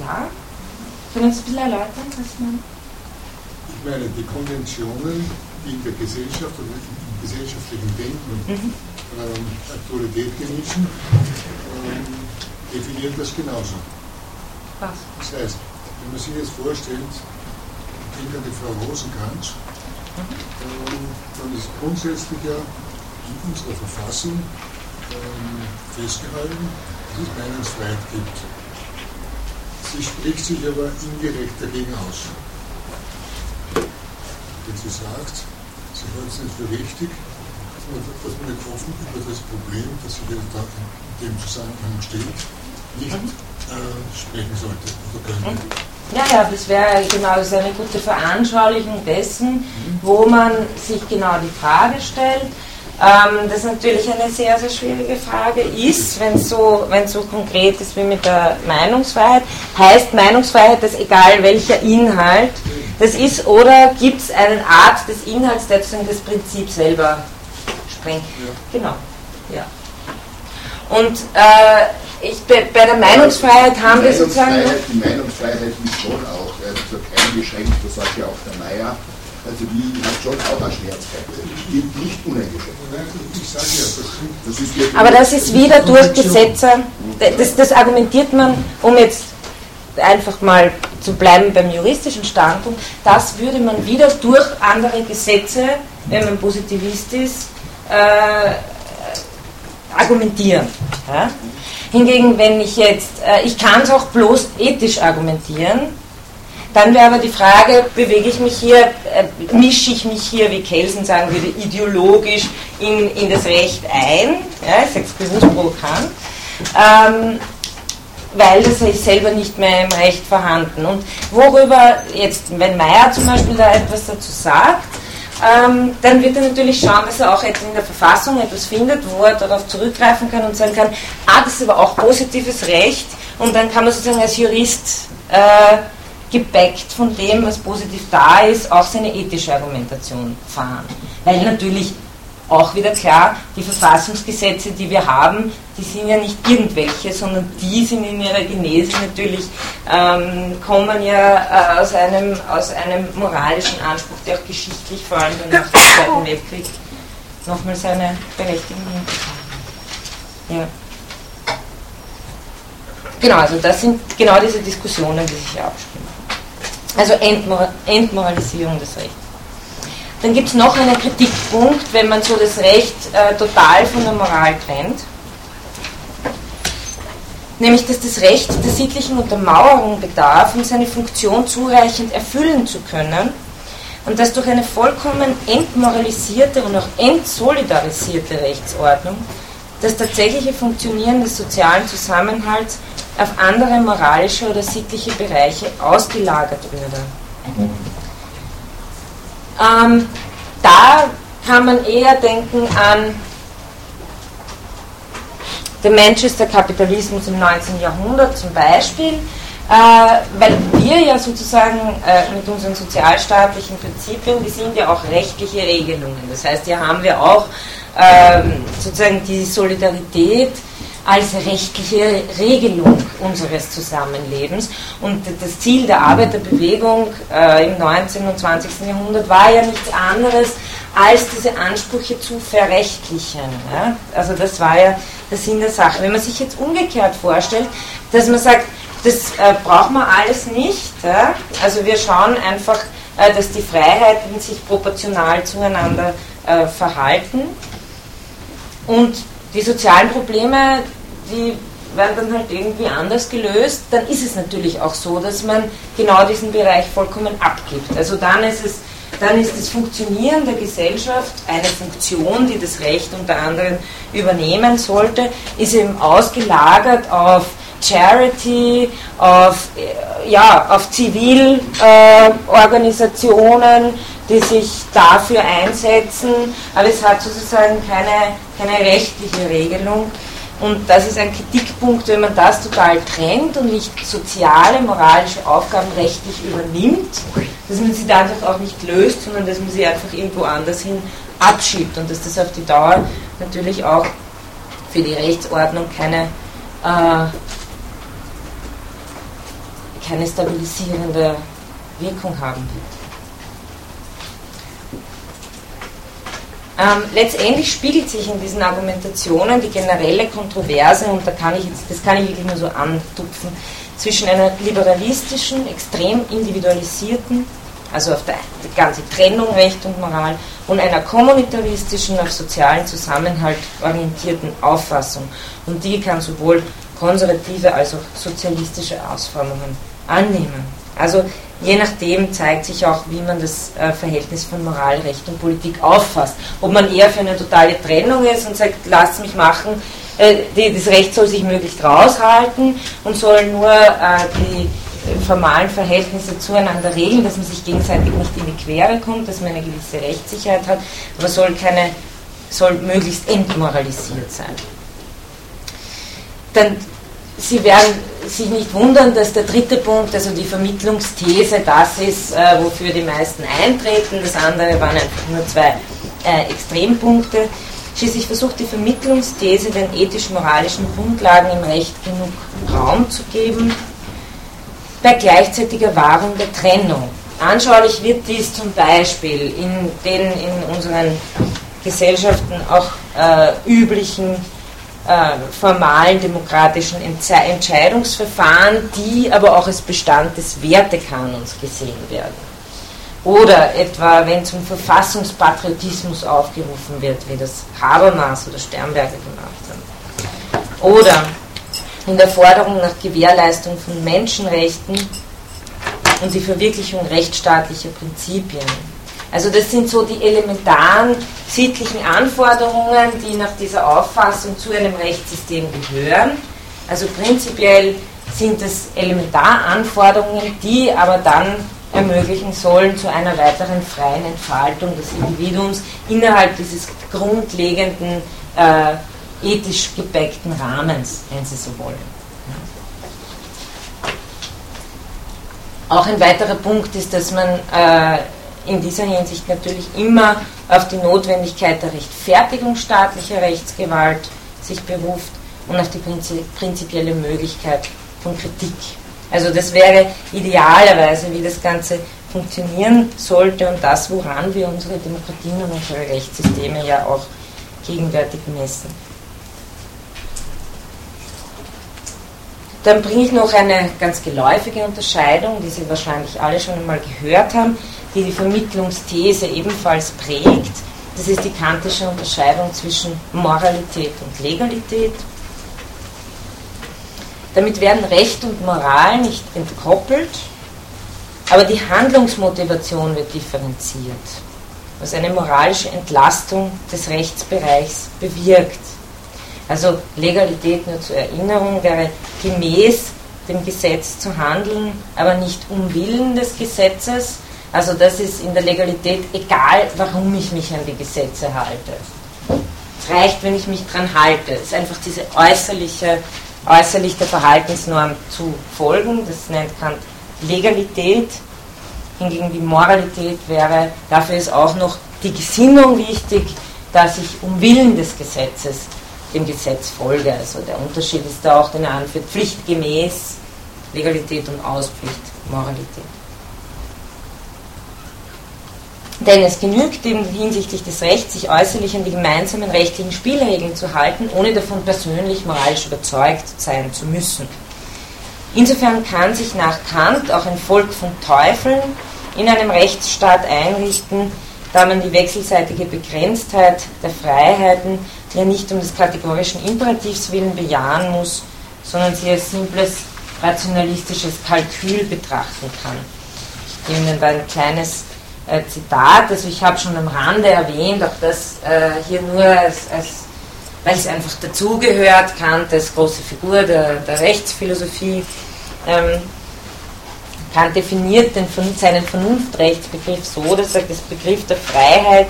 Ja? Können Sie ein bisschen erläutern, was man. Ich meine, die Konventionen, die in der Gesellschaft oder im gesellschaftlichen Denken Mhm. ähm, Aktualität genießen, ähm, definieren das genauso. Was? Das heißt, wenn man sich jetzt vorstellt, an die Frau Rosenkranz, ähm, dann ist grundsätzlich ja in unserer Verfassung ähm, festgehalten, dass es Meinungsfreiheit gibt. Sie spricht sich aber indirekt dagegen aus. Wenn sie sagt, sie hält es nicht für richtig, dass man, dass man nicht offen über das Problem, das sich da in dem Zusammenhang steht, nicht äh, sprechen sollte oder könnte. Ja, ja, das wäre genau das eine gute Veranschaulichung dessen, wo man sich genau die Frage stellt. Ähm, das natürlich eine sehr, sehr schwierige Frage ist, wenn es so, wenn's so konkret ist wie mit der Meinungsfreiheit. Heißt Meinungsfreiheit, dass egal welcher Inhalt das ist, oder gibt es eine Art des Inhalts, der sozusagen das Prinzip selber sprengt? Genau, ja. Und äh, ich, bei, bei der Meinungsfreiheit haben wir sozusagen. Die Meinungsfreiheit ist schon auch, also so eingeschränkt, das sagt ja auch der Meier, Also die hat schon auch eine Schmerzgrenze, nicht uneingeschränkt. Das das Aber das ist wieder durch Gesetze, das, das argumentiert man, um jetzt einfach mal zu bleiben beim juristischen Standpunkt, das würde man wieder durch andere Gesetze, wenn man Positivist ist, äh, argumentieren. Ja? Hingegen, wenn ich jetzt, äh, ich kann es auch bloß ethisch argumentieren, dann wäre aber die Frage, bewege ich mich hier, äh, mische ich mich hier, wie Kelsen sagen würde, ideologisch in, in das Recht ein, ja, ich sage es bewusst provokant, ähm, weil das ist selber nicht mehr im Recht vorhanden. Und worüber jetzt, wenn Meyer zum Beispiel da etwas dazu sagt, ähm, dann wird er natürlich schauen, dass er auch in der Verfassung etwas findet, wo er darauf zurückgreifen kann und sagen kann, ah, das ist aber auch positives Recht und dann kann man sozusagen als Jurist äh, gebackt von dem, was positiv da ist, auch seine ethische Argumentation fahren. Weil natürlich auch wieder klar, die Verfassungsgesetze, die wir haben, die sind ja nicht irgendwelche, sondern die sind in ihrer Genese natürlich, ähm, kommen ja äh, aus, einem, aus einem moralischen Anspruch, der auch geschichtlich vor allem nach dem Zweiten Weltkrieg nochmal seine Berechtigung hat. Ja. Genau, also das sind genau diese Diskussionen, die sich hier abspielen. Also Entmor Entmoralisierung des Rechts. Dann gibt es noch einen Kritikpunkt, wenn man so das Recht äh, total von der Moral trennt. Nämlich, dass das Recht der sittlichen Untermauerung bedarf, um seine Funktion zureichend erfüllen zu können. Und dass durch eine vollkommen entmoralisierte und auch entsolidarisierte Rechtsordnung das tatsächliche Funktionieren des sozialen Zusammenhalts auf andere moralische oder sittliche Bereiche ausgelagert würde. Ähm, da kann man eher denken an den Manchester Kapitalismus im 19. Jahrhundert zum Beispiel, äh, weil wir ja sozusagen äh, mit unseren sozialstaatlichen Prinzipien, die sind ja auch rechtliche Regelungen. Das heißt, hier haben wir auch äh, sozusagen die Solidarität als rechtliche Regelung unseres Zusammenlebens. Und das Ziel der Arbeiterbewegung äh, im 19. und 20. Jahrhundert war ja nichts anderes, als diese Ansprüche zu verrechtlichen. Ja? Also das war ja der Sinn der Sache. Wenn man sich jetzt umgekehrt vorstellt, dass man sagt, das äh, braucht man alles nicht. Ja? Also wir schauen einfach, äh, dass die Freiheiten sich proportional zueinander äh, verhalten. Und die sozialen Probleme, die werden dann halt irgendwie anders gelöst, dann ist es natürlich auch so, dass man genau diesen Bereich vollkommen abgibt. Also dann ist es dann ist das Funktionieren der Gesellschaft eine Funktion, die das Recht unter anderem übernehmen sollte, ist eben ausgelagert auf Charity, auf, ja, auf Zivilorganisationen, äh, die sich dafür einsetzen, aber es hat sozusagen keine, keine rechtliche Regelung. Und das ist ein Kritikpunkt, wenn man das total trennt und nicht soziale, moralische Aufgaben rechtlich übernimmt, dass man sie dadurch auch nicht löst, sondern dass man sie einfach irgendwo anders hin abschiebt und dass das auf die Dauer natürlich auch für die Rechtsordnung keine, äh, keine stabilisierende Wirkung haben wird. Ähm, letztendlich spiegelt sich in diesen Argumentationen die generelle Kontroverse, und da kann ich jetzt, das kann ich wirklich nur so antupfen, zwischen einer liberalistischen, extrem individualisierten, also auf der, die ganze Trennung Recht und Moral, und einer kommunitaristischen, auf sozialen Zusammenhalt orientierten Auffassung. Und die kann sowohl konservative als auch sozialistische Ausformungen annehmen. Also je nachdem zeigt sich auch, wie man das äh, Verhältnis von Moral, Recht und Politik auffasst. Ob man eher für eine totale Trennung ist und sagt, lasst mich machen, äh, das Recht soll sich möglichst raushalten und soll nur äh, die formalen Verhältnisse zueinander regeln, dass man sich gegenseitig nicht in die Quere kommt, dass man eine gewisse Rechtssicherheit hat, aber soll keine soll möglichst entmoralisiert sein. Dann Sie werden sich nicht wundern, dass der dritte Punkt, also die Vermittlungsthese, das ist, äh, wofür die meisten eintreten. Das andere waren einfach nur zwei äh, Extrempunkte. Schließlich versucht die Vermittlungsthese den ethisch-moralischen Grundlagen im Recht genug Raum zu geben, bei gleichzeitiger Wahrung der Trennung. Anschaulich wird dies zum Beispiel in den in unseren Gesellschaften auch äh, üblichen formalen demokratischen Entscheidungsverfahren, die aber auch als Bestand des Wertekanons gesehen werden. Oder etwa, wenn zum Verfassungspatriotismus aufgerufen wird, wie das Habermas oder Sternberger gemacht haben. Oder in der Forderung nach Gewährleistung von Menschenrechten und die Verwirklichung rechtsstaatlicher Prinzipien. Also das sind so die elementaren sittlichen Anforderungen, die nach dieser Auffassung zu einem Rechtssystem gehören. Also prinzipiell sind es Elementaranforderungen, die aber dann ermöglichen sollen zu einer weiteren freien Entfaltung des Individuums innerhalb dieses grundlegenden äh, ethisch gepäckten Rahmens, wenn Sie so wollen. Auch ein weiterer Punkt ist, dass man äh, in dieser Hinsicht natürlich immer auf die Notwendigkeit der Rechtfertigung staatlicher Rechtsgewalt sich beruft und auf die prinzipielle Möglichkeit von Kritik. Also das wäre idealerweise, wie das Ganze funktionieren sollte und das, woran wir unsere Demokratien und unsere Rechtssysteme ja auch gegenwärtig messen. Dann bringe ich noch eine ganz geläufige Unterscheidung, die Sie wahrscheinlich alle schon einmal gehört haben, die die Vermittlungsthese ebenfalls prägt. Das ist die kantische Unterscheidung zwischen Moralität und Legalität. Damit werden Recht und Moral nicht entkoppelt, aber die Handlungsmotivation wird differenziert, was eine moralische Entlastung des Rechtsbereichs bewirkt. Also Legalität nur zur Erinnerung wäre gemäß dem Gesetz zu handeln, aber nicht um Willen des Gesetzes. Also das ist in der Legalität egal, warum ich mich an die Gesetze halte. Es reicht, wenn ich mich dran halte. Es ist einfach diese äußerliche, äußerlich der Verhaltensnorm zu folgen. Das nennt Kant Legalität. Hingegen die Moralität wäre, dafür ist auch noch die Gesinnung wichtig, dass ich um Willen des Gesetzes dem Gesetz folge. Also der Unterschied ist da auch, den er anführt, pflichtgemäß, Legalität und Auspflicht, Moralität. Denn es genügt eben hinsichtlich des Rechts, sich äußerlich an die gemeinsamen rechtlichen Spielregeln zu halten, ohne davon persönlich moralisch überzeugt sein zu müssen. Insofern kann sich nach Kant auch ein Volk von Teufeln in einem Rechtsstaat einrichten, da man die wechselseitige Begrenztheit der Freiheiten ja nicht um des kategorischen Imperativs willen bejahen muss, sondern sie als simples rationalistisches Kalkül betrachten kann. Ich gebe Ihnen ein kleines äh, Zitat, also ich habe schon am Rande erwähnt, auch das äh, hier nur als, als weil es einfach dazugehört, Kant als große Figur der, der Rechtsphilosophie. Ähm, Kant definiert den, seinen Vernunftrechtsbegriff so, dass er das Begriff der Freiheit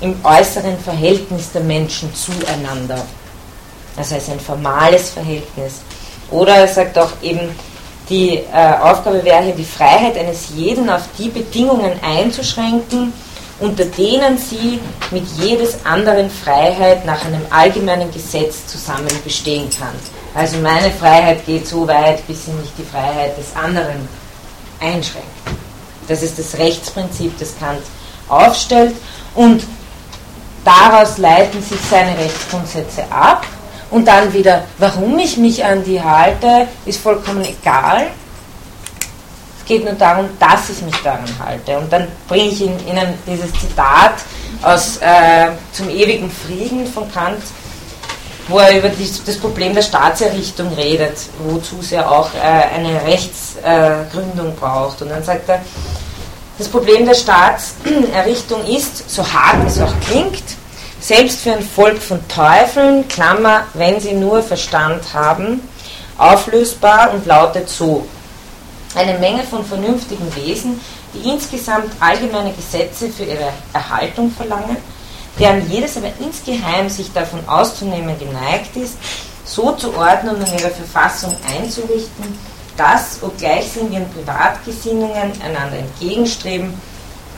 im äußeren Verhältnis der Menschen zueinander. Das heißt ein formales Verhältnis. Oder er sagt auch eben, die äh, Aufgabe wäre hier, die Freiheit eines jeden auf die Bedingungen einzuschränken, unter denen sie mit jedes anderen Freiheit nach einem allgemeinen Gesetz zusammen bestehen kann. Also meine Freiheit geht so weit, bis sie nicht die Freiheit des anderen einschränkt. Das ist das Rechtsprinzip, das Kant aufstellt. Und daraus leiten sich seine Rechtsgrundsätze ab und dann wieder, warum ich mich an die halte, ist vollkommen egal. Es geht nur darum, dass ich mich daran halte. Und dann bringe ich Ihnen dieses Zitat aus äh, Zum ewigen Frieden von Kant, wo er über die, das Problem der Staatserrichtung redet, wozu es ja auch äh, eine Rechtsgründung äh, braucht. Und dann sagt er, das Problem der Staatserrichtung ist, so hart es auch klingt, selbst für ein Volk von Teufeln, Klammer, wenn sie nur Verstand haben, auflösbar und lautet so. Eine Menge von vernünftigen Wesen, die insgesamt allgemeine Gesetze für ihre Erhaltung verlangen, deren jedes aber insgeheim sich davon auszunehmen geneigt ist, so zu ordnen und in ihrer Verfassung einzurichten, dass, obgleich sie in ihren Privatgesinnungen einander entgegenstreben,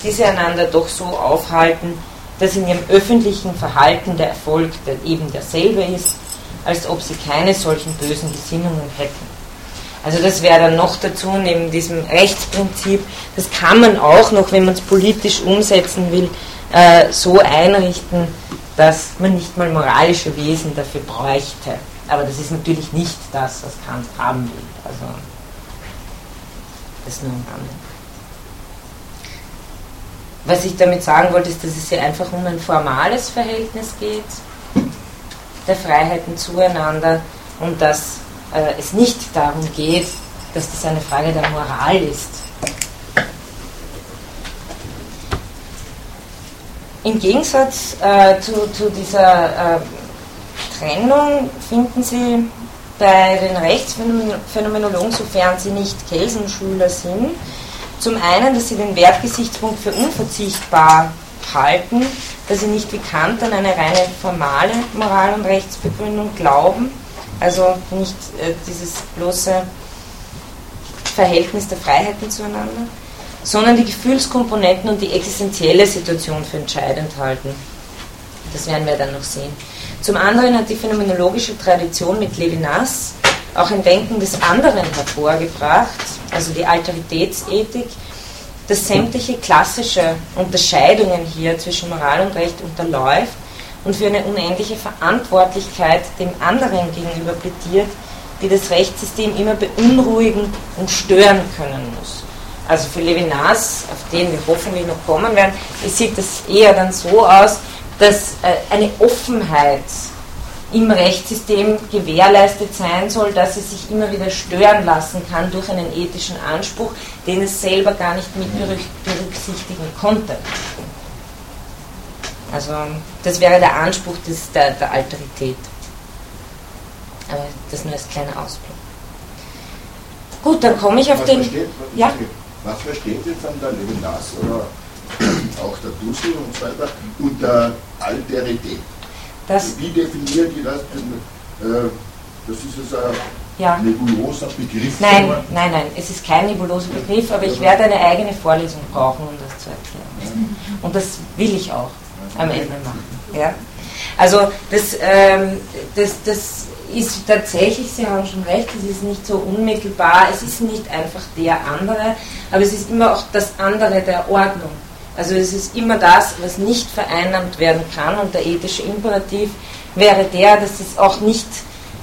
diese einander doch so aufhalten, dass in ihrem öffentlichen Verhalten der Erfolg der eben derselbe ist, als ob sie keine solchen bösen Gesinnungen hätten. Also das wäre dann noch dazu, neben diesem Rechtsprinzip, das kann man auch noch, wenn man es politisch umsetzen will, äh, so einrichten, dass man nicht mal moralische Wesen dafür bräuchte. Aber das ist natürlich nicht das, was Kant haben will. Also das nur am Rande. Was ich damit sagen wollte, ist, dass es hier einfach um ein formales Verhältnis geht, der Freiheiten zueinander und dass äh, es nicht darum geht, dass das eine Frage der Moral ist. Im Gegensatz äh, zu, zu, dieser äh, Trennung finden Sie bei den Rechtsphänomenologen, sofern sie nicht Kelsenschüler sind, zum einen, dass sie den Wertgesichtspunkt für unverzichtbar halten, dass sie nicht wie Kant an eine reine formale Moral- und Rechtsbegründung glauben, also nicht äh, dieses bloße Verhältnis der Freiheiten zueinander, sondern die Gefühlskomponenten und die existenzielle Situation für entscheidend halten. Das werden wir dann noch sehen. Zum anderen hat die phänomenologische Tradition mit Levinas auch ein Denken des anderen hervorgebracht, also die Alteritätsethik, das sämtliche klassische Unterscheidungen hier zwischen Moral und Recht unterläuft und für eine unendliche Verantwortlichkeit dem anderen gegenüber plädiert, die das Rechtssystem immer beunruhigen und stören können muss. Also für Levinas, auf den wir hoffentlich noch kommen werden, sieht das eher dann so aus, dass äh, eine Offenheit im Rechtssystem gewährleistet sein soll, dass es sich immer wieder stören lassen kann durch einen ethischen Anspruch, den es selber gar nicht mit berücksichtigen konnte. Also das wäre der Anspruch des, der, der Alterität. Aber das nur als kleiner Ausblick. Gut, dann komme ich auf was den. Versteht, was, ja? was versteht ihr von der Levinas oder auch der Dussel und so weiter unter Alterität? Das, Wie definieren die das? Äh, Das ist also ein ja. nebuloser Begriff. Nein, nein, nein, es ist kein nebuloser Begriff, aber ich werde eine eigene Vorlesung brauchen, um das zu erklären. Und das will ich auch am Ende machen. Ja? Also das, ähm, das, das ist tatsächlich, Sie haben schon recht, es ist nicht so unmittelbar, es ist nicht einfach der andere, aber es ist immer auch das andere der Ordnung. Also es ist immer das, was nicht vereinnahmt werden kann und der ethische Imperativ wäre der, dass es auch nicht,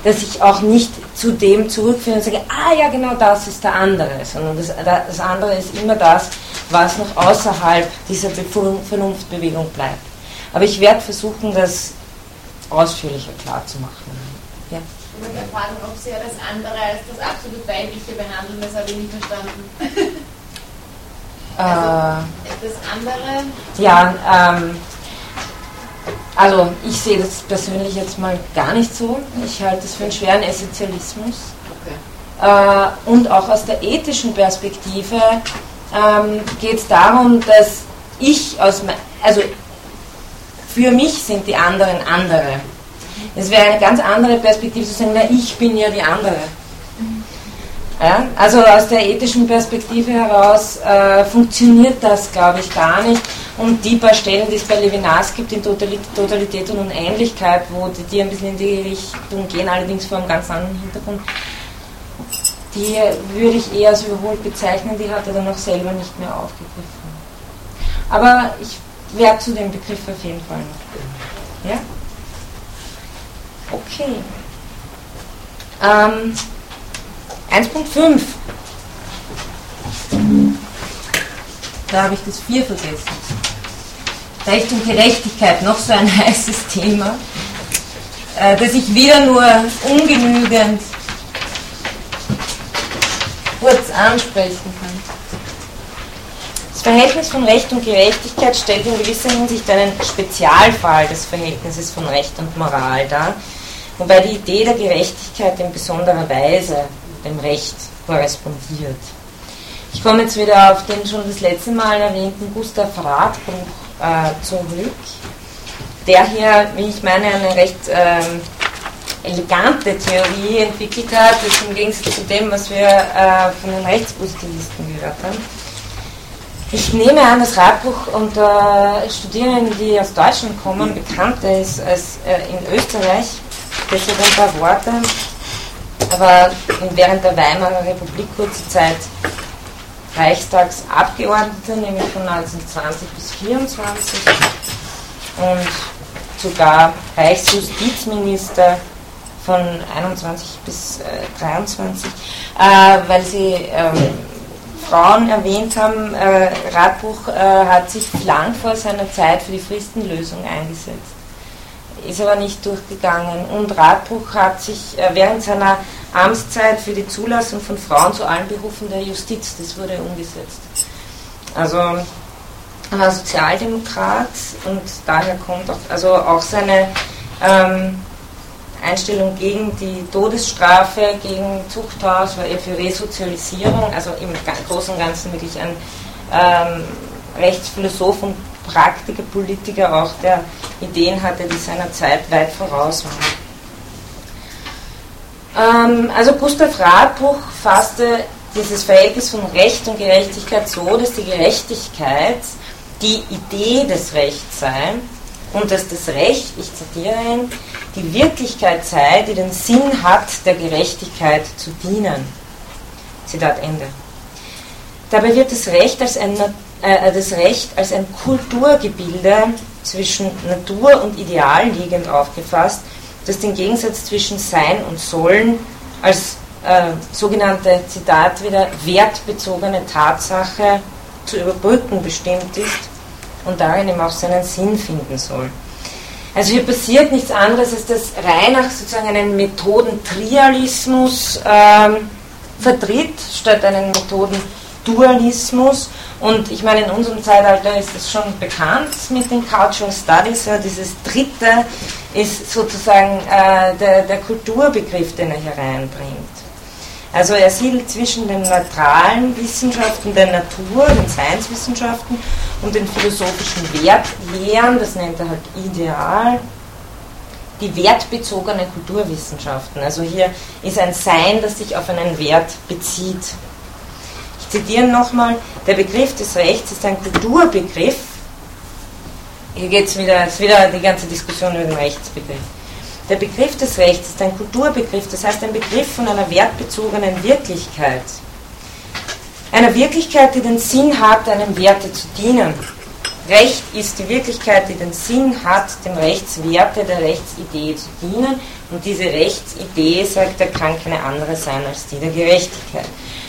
dass ich auch nicht zu dem zurückführe und sage, ah ja genau das ist der andere, sondern das, das andere ist immer das, was noch außerhalb dieser Vernunftbewegung bleibt. Aber ich werde versuchen, das ausführlicher klar zu machen. Ja. Ich wollte fragen, ob Sie ja das andere als das absolut Weibliche behandeln, das habe ich nicht verstanden. Äh, Das andere, Ja, ähm, also ich sehe das persönlich jetzt mal gar nicht so. Ich halte es für einen schweren Essentialismus. Äh, und auch aus der ethischen Perspektive ähm, geht es darum, dass ich aus also für mich sind die anderen andere. Es wäre eine ganz andere Perspektive zu sagen, na, ich bin ja die andere. Ja, also aus der ethischen Perspektive heraus äh, funktioniert das, glaube ich, gar nicht. Und die paar Stellen, die es bei Levinas gibt in Totali- Totalität und Unähnlichkeit, wo die, die ein bisschen in die Richtung gehen, allerdings vor einem ganz anderen Hintergrund, die würde ich eher als überholt bezeichnen, die hat er dann auch selber nicht mehr aufgegriffen. Aber ich werde zu dem Begriff auf jeden Fall noch. Ja? Okay. Ähm, 1.5. Da habe ich das 4 vergessen. Recht und Gerechtigkeit, noch so ein heißes Thema, äh, das ich wieder nur ungenügend kurz ansprechen kann. Das Verhältnis von Recht und Gerechtigkeit stellt in gewisser Hinsicht einen Spezialfall des Verhältnisses von Recht und Moral dar, wobei die Idee der Gerechtigkeit in besonderer Weise dem Recht korrespondiert. Ich komme jetzt wieder auf den schon das letzte Mal erwähnten Gustav Radbruch äh, zurück, der hier, wie ich meine, eine recht ähm, elegante Theorie entwickelt hat, das im Gegensatz zu dem, was wir äh, von den Rechtspositivisten gehört haben. Ich nehme an, dass Radbruch unter Studierenden, die aus Deutschland kommen, bekannter ist als äh, in Österreich. Deshalb ein paar Worte. Er war während der Weimarer Republik kurze Zeit Reichstagsabgeordneter, nämlich von 1920 bis 1924 und sogar Reichsjustizminister von 21 bis äh, 23, äh, weil Sie ähm, Frauen erwähnt haben. Äh, Radbuch äh, hat sich lang vor seiner Zeit für die Fristenlösung eingesetzt, ist aber nicht durchgegangen. Und Radbuch hat sich äh, während seiner Amtszeit für die Zulassung von Frauen zu allen Berufen der Justiz, das wurde umgesetzt. Also er war Sozialdemokrat und daher kommt auch, also auch seine ähm, Einstellung gegen die Todesstrafe, gegen Zuchthaus, war eher für Resozialisierung, also im Großen und Ganzen wirklich ein ähm, Rechtsphilosoph und Praktiker, Politiker auch, der Ideen hatte, die seiner Zeit weit voraus waren. Ähm, also Gustav Radbruch fasste dieses Verhältnis von Recht und Gerechtigkeit so, dass die Gerechtigkeit die Idee des Rechts sei und dass das Recht, ich zitiere ihn, die Wirklichkeit sei, die den Sinn hat, der Gerechtigkeit zu dienen. Zitat Ende. Dabei wird das Recht als ein, äh, das Recht als ein Kulturgebilde zwischen Natur und Ideal liegend aufgefasst, das den Gegensatz zwischen Sein und Sollen als äh, sogenannte, Zitat wieder, wertbezogene Tatsache zu überbrücken bestimmt ist und darin eben auch seinen Sinn finden soll. Also hier passiert nichts anderes, als dass Reinach sozusagen einen Methodentrialismus ähm, vertritt, statt einen Methodendualismus. Und ich meine, in unserem Zeitalter ist das schon bekannt mit den Cultural Studies. Ja, dieses dritte ist sozusagen äh, der, der Kulturbegriff, den er hier reinbringt. Also er siedelt zwischen den neutralen Wissenschaften der Natur, den Science-Wissenschaften und den philosophischen Wertlehren, das nennt er halt Ideal, die wertbezogenen Kulturwissenschaften. Also hier ist ein Sein, das sich auf einen Wert bezieht. Ich zitiere nochmal, der Begriff des Rechts ist ein Kulturbegriff. Hier geht es wieder, ist wieder die ganze Diskussion über den Rechtsbegriff. Der Begriff des Rechts ist ein Kulturbegriff, das heißt ein Begriff von einer wertbezogenen Wirklichkeit. Einer Wirklichkeit, die den Sinn hat, einem Werte zu dienen. Recht ist die Wirklichkeit, die den Sinn hat, dem Rechtswerte der Rechtsidee zu dienen. Und diese Rechtsidee, sagt er, kann keine andere sein als die der Gerechtigkeit.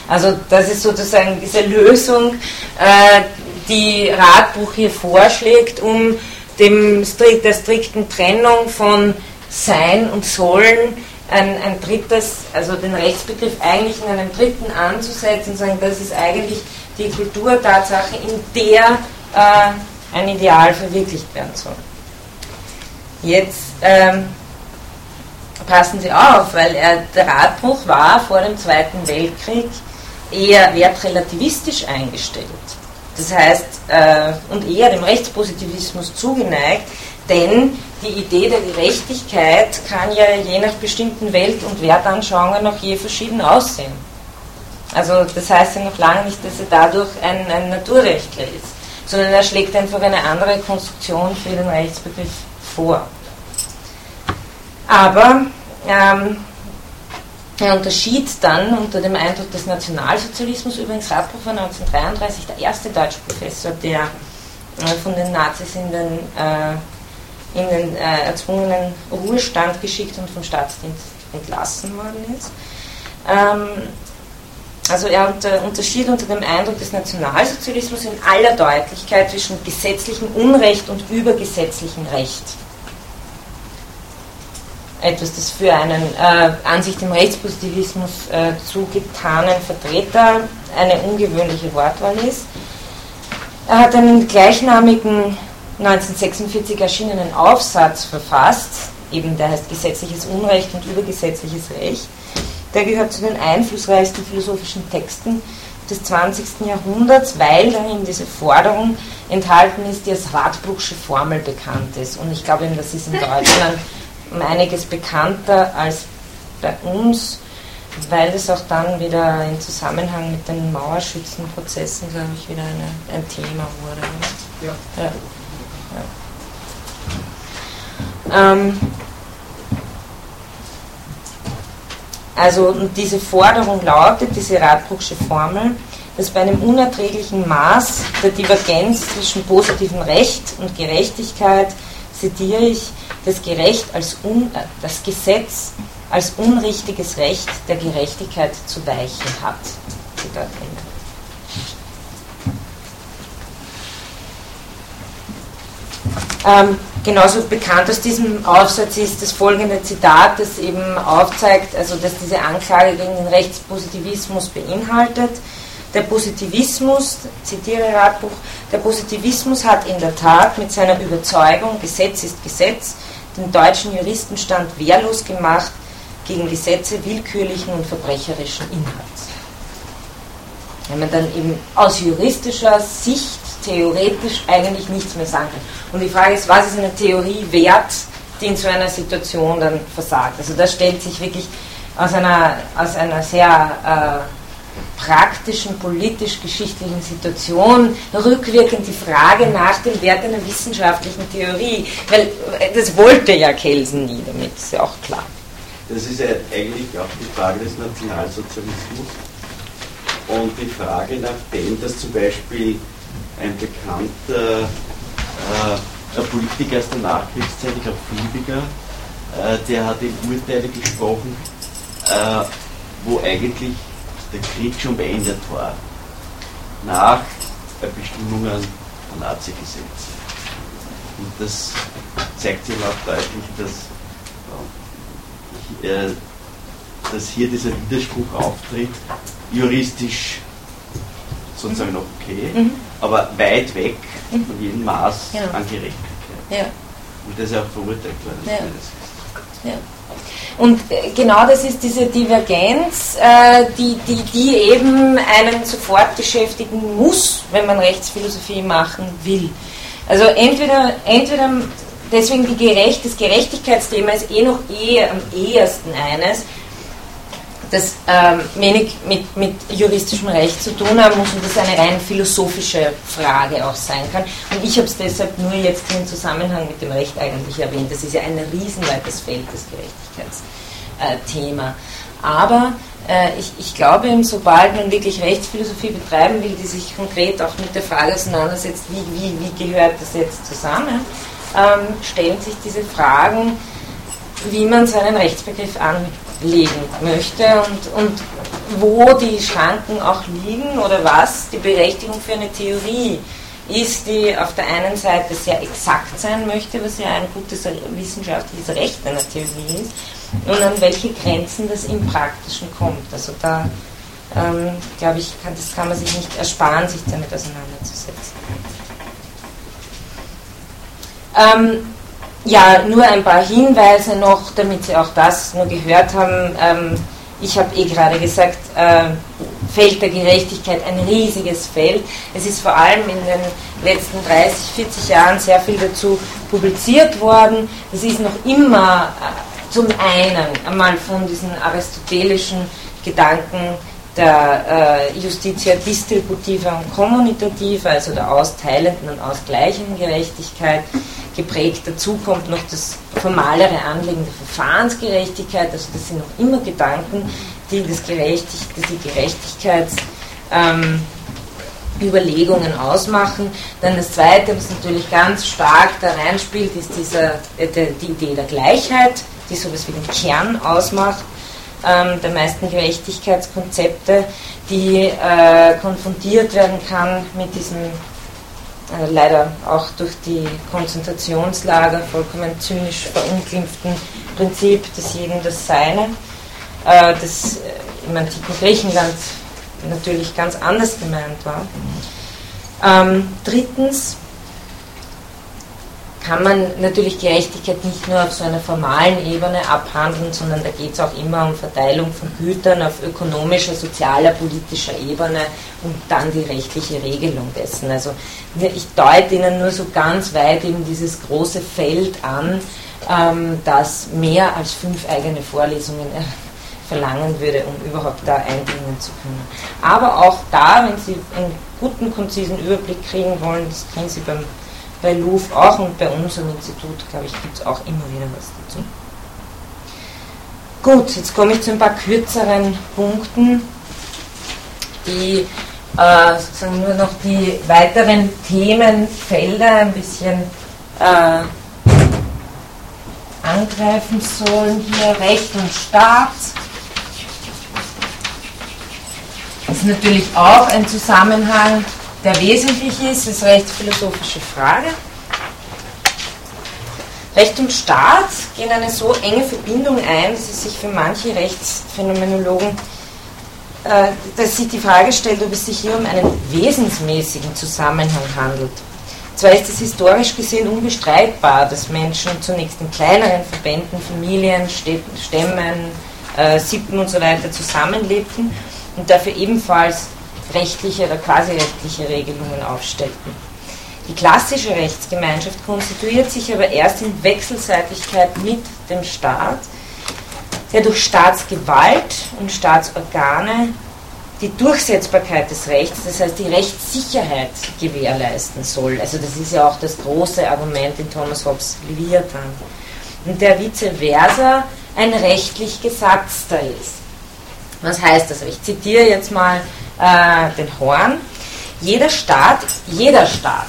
Also das ist sozusagen diese Lösung, äh, die Ratbuch hier vorschlägt, um dem, der strikten Trennung von sein und Sollen ein, ein drittes, also den Rechtsbegriff eigentlich in einem dritten anzusetzen und sagen, das ist eigentlich die Kulturtatsache, in der äh, ein Ideal verwirklicht werden soll. Jetzt ähm, passen Sie auf, weil er, der Radbruch war vor dem Zweiten Weltkrieg eher wertrelativistisch eingestellt. Das heißt, äh, und eher dem Rechtspositivismus zugeneigt, denn die Idee der Gerechtigkeit kann ja je nach bestimmten Welt- und Wertanschauungen auch je verschieden aussehen. Also das heißt ja noch lange nicht, dass er dadurch ein, ein Naturrechtler ist, sondern er schlägt einfach eine andere Konstruktion für den Rechtsbegriff vor. Aber ähm, er unterschied dann unter dem Eindruck des Nationalsozialismus, übrigens war 1933 der erste deutsche Professor, der äh, von den Nazis in den äh, in den äh, erzwungenen Ruhestand geschickt und vom Staatsdienst entlassen worden ist. Ähm, also er unter, unterschied unter dem Eindruck des Nationalsozialismus in aller Deutlichkeit zwischen gesetzlichem Unrecht und übergesetzlichem Recht. Etwas, das für einen äh, an sich dem Rechtspositivismus äh, zugetanen Vertreter eine ungewöhnliche Wortwahl ist. Er hat einen gleichnamigen 1946 erschienenen Aufsatz verfasst, eben der heißt Gesetzliches Unrecht und übergesetzliches Recht. Der gehört zu den einflussreichsten philosophischen Texten des 20. Jahrhunderts, weil darin diese Forderung enthalten ist, die als Radbruchsche Formel bekannt ist. Und ich glaube, das ist in Deutschland um einiges bekannter als bei uns, weil es auch dann wieder in Zusammenhang mit den Mauerschützenprozessen, glaube ich, wieder eine, ein Thema wurde. Ja. ja. Ähm, also diese Forderung lautet, diese Radbruchsche Formel, dass bei einem unerträglichen Maß der Divergenz zwischen positivem Recht und Gerechtigkeit, zitiere ich, das, Gerecht als un, äh, das Gesetz als unrichtiges Recht der Gerechtigkeit zu weichen hat. Zitat Ende. Ähm, genauso bekannt aus diesem Aufsatz ist das folgende Zitat, das eben aufzeigt, also dass diese Anklage gegen den Rechtspositivismus beinhaltet. Der Positivismus, zitiere Radbuch, der Positivismus hat in der Tat mit seiner Überzeugung, Gesetz ist Gesetz, den deutschen Juristenstand wehrlos gemacht gegen Gesetze willkürlichen und verbrecherischen Inhalts. Wenn man dann eben aus juristischer Sicht theoretisch eigentlich nichts mehr sagen kann. Und die Frage ist, was ist eine Theorie wert, die in so einer Situation dann versagt? Also das stellt sich wirklich aus einer, aus einer sehr äh, praktischen, politisch-geschichtlichen Situation rückwirkend die Frage nach dem Wert einer wissenschaftlichen Theorie. Weil äh, das wollte ja Kelsen nie damit, ist ja auch klar. Das ist ja eigentlich auch die Frage des Nationalsozialismus und die Frage nach dem, dass zum Beispiel ein bekannter äh, Politiker aus der Nachkriegszeit, ich glaube Fiebiger, äh, der hat in Urteile gesprochen, äh, wo eigentlich der Krieg schon beendet war, nach Bestimmungen von Nazi-Gesetzen. Und das zeigt sich auch deutlich, dass, äh, dass hier dieser Widerspruch auftritt, juristisch sozusagen noch okay, mhm. aber weit weg mhm. von jedem Maß ja. an Gerechtigkeit. Ja. Und das ist auch verurteilt worden. Ja. Und äh, genau das ist diese Divergenz, äh, die, die, die eben einen sofort beschäftigen muss, wenn man Rechtsphilosophie machen will. Also entweder, entweder deswegen die Gerecht, das Gerechtigkeitsthema ist eh noch eher am ehesten eines, das ähm, wenig mit, mit juristischem Recht zu tun haben muss und das eine rein philosophische Frage auch sein kann. Und ich habe es deshalb nur jetzt im Zusammenhang mit dem Recht eigentlich erwähnt. Das ist ja ein riesenweites Feld, das Gerechtigkeitsthema. Aber äh, ich, ich glaube, sobald man wirklich Rechtsphilosophie betreiben will, die sich konkret auch mit der Frage auseinandersetzt, wie, wie, wie gehört das jetzt zusammen, ähm, stellen sich diese Fragen, wie man seinen Rechtsbegriff an legen möchte und, und wo die Schranken auch liegen oder was die Berechtigung für eine Theorie ist, die auf der einen Seite sehr exakt sein möchte, was ja ein gutes wissenschaftliches Recht einer Theorie ist, und an welche Grenzen das im Praktischen kommt. Also da ähm, glaube ich, kann, das kann man sich nicht ersparen, sich damit auseinanderzusetzen. Ähm, ja, nur ein paar Hinweise noch, damit Sie auch das nur gehört haben. Ähm, ich habe eh gerade gesagt, äh, Feld der Gerechtigkeit ein riesiges Feld. Es ist vor allem in den letzten 30, 40 Jahren sehr viel dazu publiziert worden. Es ist noch immer äh, zum einen einmal von diesen aristotelischen Gedanken der äh, Justitia distributiva und kommunitativa, also der austeilenden und ausgleichenden Gerechtigkeit, geprägt. Dazu kommt noch das formalere Anliegen der Verfahrensgerechtigkeit, also das sind noch immer Gedanken, die, das Gerechtig die Gerechtigkeitsüberlegungen ähm, ausmachen. Dann das Zweite, was natürlich ganz stark da reinspielt, ist dieser, äh, die Idee der Gleichheit, die sowas wie den Kern ausmacht ähm, der meisten Gerechtigkeitskonzepte, die äh, konfrontiert werden kann mit diesem äh, leider auch durch die Konzentrationslager vollkommen zynisch verunglimpften Prinzip des jeden das Seine, äh, das äh, im antiken Griechenland natürlich ganz anders gemeint war. Ähm, drittens, kann man natürlich Gerechtigkeit nicht nur auf so einer formalen Ebene abhandeln, sondern da geht es auch immer um Verteilung von Gütern auf ökonomischer, sozialer, politischer Ebene und dann die rechtliche Regelung dessen. Also ich deute Ihnen nur so ganz weit eben dieses große Feld an, ähm, das mehr als fünf eigene Vorlesungen verlangen würde, um überhaupt da eindringen zu können. Aber auch da, wenn Sie einen guten, konzisen Überblick kriegen wollen, das kriegen Sie beim bei Louvre auch und bei unserem Institut, glaube ich, gibt es auch immer wieder was dazu. Gut, jetzt komme ich zu ein paar kürzeren Punkten, die äh, sozusagen nur noch die weiteren Themenfelder ein bisschen äh, angreifen sollen. Hier Recht und Staat. Das ist natürlich auch ein Zusammenhang, der wesentlich ist, ist eine rechtsphilosophische Frage. Recht und Staat gehen eine so enge Verbindung ein, dass es sich für manche Rechtsphänomenologen, äh, dass sich die Frage stellt, ob es sich hier um einen wesensmäßigen Zusammenhang handelt. Zwar ist es historisch gesehen unbestreitbar, dass Menschen zunächst in kleineren Verbänden, Familien, Stämmen, äh, Sippen und so zusammenlebten und dafür ebenfalls rechtliche oder quasi rechtliche Regelungen aufstellten. Die klassische Rechtsgemeinschaft konstituiert sich aber erst in Wechselseitigkeit mit dem Staat, der durch Staatsgewalt und Staatsorgane die Durchsetzbarkeit des Rechts, das heißt die Rechtssicherheit gewährleisten soll. Also das ist ja auch das große Argument in Thomas Hobbes Leviathan. Und der vice versa ein rechtlich Gesatzter ist. Was heißt das? Ich zitiere jetzt mal äh, den Horn. Jeder Staat, jeder Staat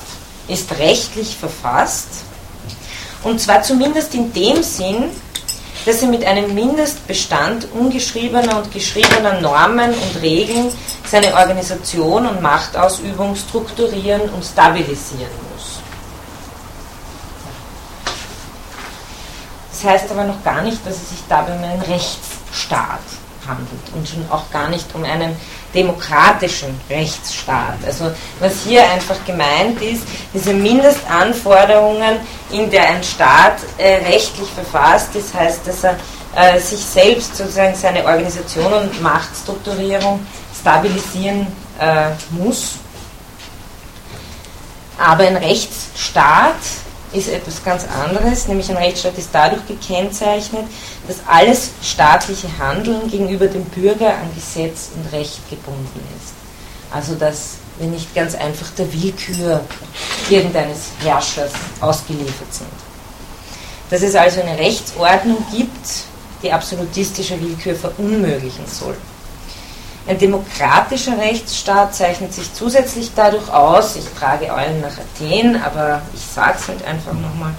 ist rechtlich verfasst, und zwar zumindest in dem Sinn, dass er mit einem Mindestbestand ungeschriebener und geschriebener Normen und Regeln seine Organisation und Machtausübung strukturieren und stabilisieren muss. Das heißt aber noch gar nicht, dass es sich dabei um einen Rechtsstaat handelt und schon auch gar nicht um einen demokratischen Rechtsstaat. Also was hier einfach gemeint ist, diese Mindestanforderungen, in der ein Staat äh, rechtlich verfasst ist, heißt, dass er äh, sich selbst sozusagen seine Organisation und Machtstrukturierung stabilisieren äh, muss. Aber ein Rechtsstaat ist etwas ganz anderes, nämlich ein Rechtsstaat ist dadurch gekennzeichnet, dass alles staatliche Handeln gegenüber dem Bürger an Gesetz und Recht gebunden ist. Also dass wir nicht ganz einfach der Willkür irgendeines Herrschers ausgeliefert sind. Dass es also eine Rechtsordnung gibt, die absolutistische Willkür verunmöglichen soll. Ein demokratischer Rechtsstaat zeichnet sich zusätzlich dadurch aus, ich trage allen nach Athen, aber ich sage es halt einfach nochmal,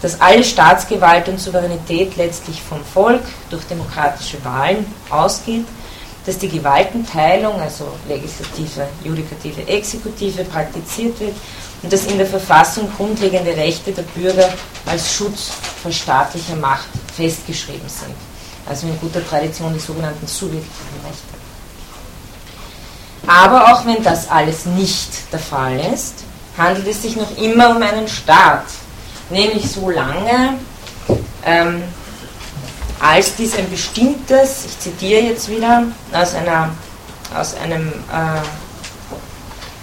dass alle Staatsgewalt und Souveränität letztlich vom Volk durch demokratische Wahlen ausgeht, dass die Gewaltenteilung, also Legislative, Judikative, Exekutive, praktiziert wird und dass in der Verfassung grundlegende Rechte der Bürger als Schutz vor staatlicher Macht festgeschrieben sind. Also in guter Tradition die sogenannten subjektiven Rechte. Aber auch wenn das alles nicht der Fall ist, handelt es sich noch immer um einen Staat, nämlich so lange, ähm, als dies ein bestimmtes, ich zitiere jetzt wieder aus, einer, aus einem äh,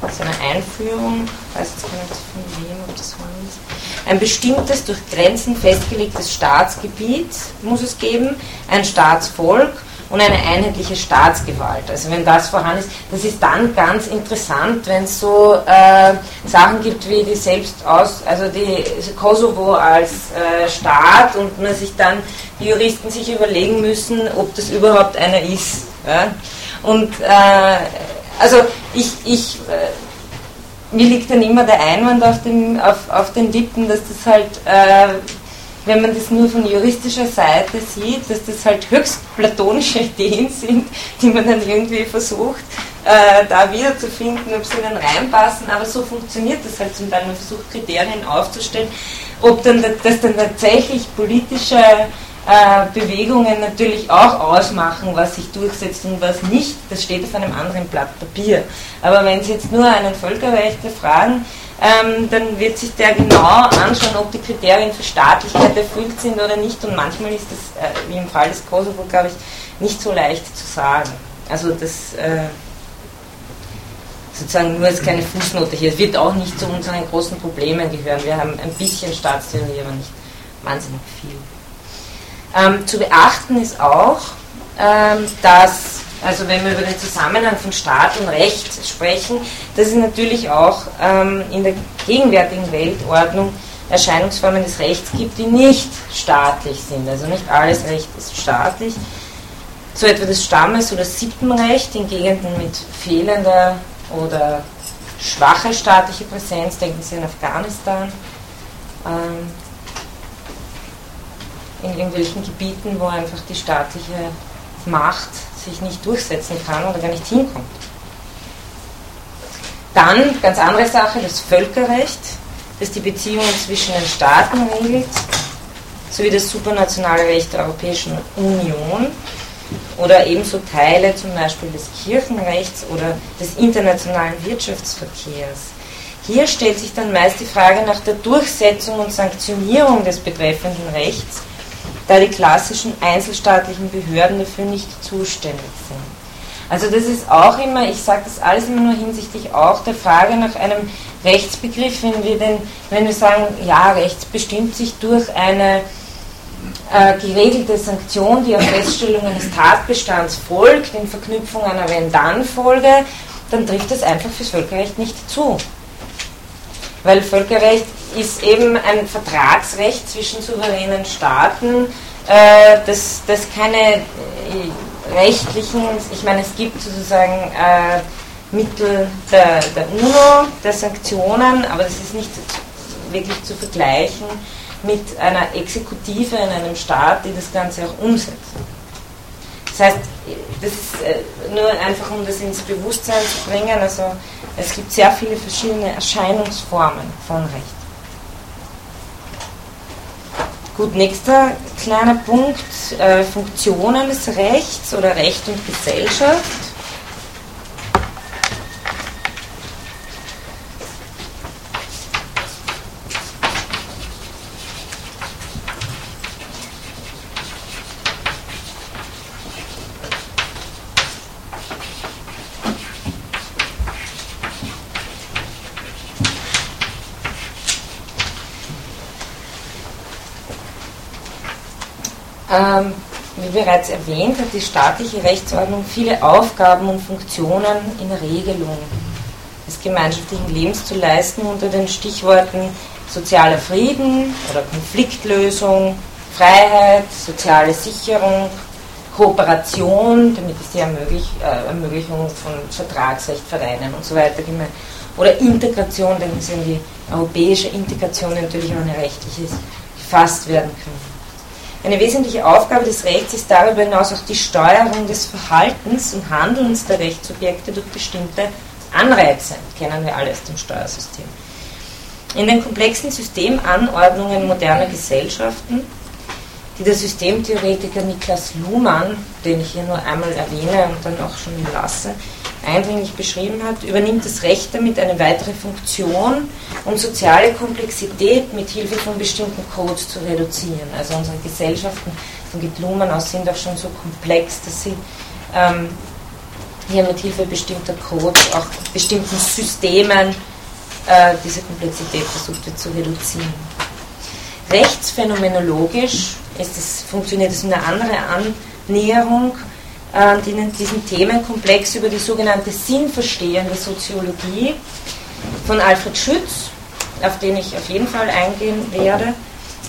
aus einer Einführung, weiß jetzt gar nicht von wem, ob das war ist, ein bestimmtes durch Grenzen festgelegtes Staatsgebiet muss es geben, ein Staatsvolk und eine einheitliche Staatsgewalt. Also wenn das vorhanden ist, das ist dann ganz interessant, wenn es so äh, Sachen gibt wie die selbst aus, also die Kosovo als äh, Staat und man sich dann die Juristen sich überlegen müssen, ob das überhaupt einer ist. Ja? Und äh, also ich, ich äh, mir liegt dann immer der Einwand auf, dem, auf, auf den Lippen, dass das halt äh, wenn man das nur von juristischer Seite sieht, dass das halt höchst platonische Ideen sind, die man dann irgendwie versucht, äh, da wiederzufinden, ob sie dann reinpassen, aber so funktioniert das halt zum Teil. Man versucht Kriterien aufzustellen, ob dann das dann tatsächlich politische Bewegungen natürlich auch ausmachen, was sich durchsetzt und was nicht, das steht auf einem anderen Blatt Papier. Aber wenn Sie jetzt nur einen Völkerrechtler fragen, ähm, dann wird sich der genau anschauen, ob die Kriterien für Staatlichkeit erfüllt sind oder nicht. Und manchmal ist das, äh, wie im Fall des Kosovo, glaube ich, nicht so leicht zu sagen. Also das äh, sozusagen nur als kleine Fußnote hier. Es wird auch nicht zu unseren großen Problemen gehören. Wir haben ein bisschen Staatstheorie, aber nicht wahnsinnig viel. Ähm, zu beachten ist auch, ähm, dass, also wenn wir über den Zusammenhang von Staat und Recht sprechen, dass es natürlich auch ähm, in der gegenwärtigen Weltordnung Erscheinungsformen des Rechts gibt, die nicht staatlich sind. Also nicht alles Recht ist staatlich. So etwa das Stammes- oder Sippenrecht in Gegenden mit fehlender oder schwacher staatlicher Präsenz, denken Sie an Afghanistan, ähm, in irgendwelchen Gebieten, wo einfach die staatliche Macht sich nicht durchsetzen kann oder gar nicht hinkommt. Dann, ganz andere Sache, das Völkerrecht, das die Beziehungen zwischen den Staaten regelt, sowie das supranationale Recht der Europäischen Union oder ebenso Teile zum Beispiel des Kirchenrechts oder des internationalen Wirtschaftsverkehrs. Hier stellt sich dann meist die Frage nach der Durchsetzung und Sanktionierung des betreffenden Rechts, da die klassischen einzelstaatlichen Behörden dafür nicht zuständig sind. Also das ist auch immer, ich sage das alles immer nur hinsichtlich auch der Frage nach einem Rechtsbegriff, wenn wir, denn, wenn wir sagen, ja, Rechts bestimmt sich durch eine äh, geregelte Sanktion, die auf Feststellung eines Tatbestands folgt, in Verknüpfung einer Wenn-Dann-Folge, dann trifft das einfach fürs Völkerrecht nicht zu. Weil Völkerrecht ist eben ein Vertragsrecht zwischen souveränen Staaten, äh, das, das keine äh, rechtlichen, ich meine, es gibt sozusagen äh, Mittel der, der UNO, der Sanktionen, aber das ist nicht wirklich zu vergleichen mit einer Exekutive in einem Staat, die das Ganze auch umsetzt. Das heißt, das ist äh, nur einfach, um das ins Bewusstsein zu bringen, also es gibt sehr viele verschiedene Erscheinungsformen von Recht. Gut, nächster kleiner Punkt, äh, Funktionen des Rechts oder Recht und Gesellschaft. Ähm, wie bereits erwähnt, hat die staatliche Rechtsordnung viele Aufgaben und Funktionen in Regelung des gemeinschaftlichen Lebens zu leisten unter den Stichworten sozialer Frieden oder Konfliktlösung, Freiheit, soziale Sicherung, Kooperation, damit ist die Ermöglich, äh, Ermöglichung von Vertragsrecht, Vereinen und so weiter gemeint. Oder Integration, denken Sie an die europäische Integration, natürlich auch eine rechtliche gefasst werden kann. Eine wesentliche Aufgabe des Rechts ist darüber hinaus auch die Steuerung des Verhaltens und Handelns der Rechtssubjekte durch bestimmte Anreize. Kennen wir alle aus dem Steuersystem. In den komplexen Systemanordnungen moderner Gesellschaften, die der Systemtheoretiker Niklas Luhmann, den ich hier nur einmal erwähne und dann auch schon lasse, eindringlich beschrieben hat, übernimmt das Recht damit eine weitere Funktion, um soziale Komplexität mit Hilfe von bestimmten Codes zu reduzieren. Also unsere Gesellschaften von Gitlumen aus sind auch schon so komplex, dass sie ähm, hier mit Hilfe bestimmter Codes, auch bestimmten Systemen, äh, diese Komplexität versucht wird zu reduzieren. Rechtsphänomenologisch ist es, funktioniert es in eine andere Annäherung äh, diesen Themenkomplex über die sogenannte sinnverstehende Soziologie von Alfred Schütz, auf den ich auf jeden Fall eingehen werde.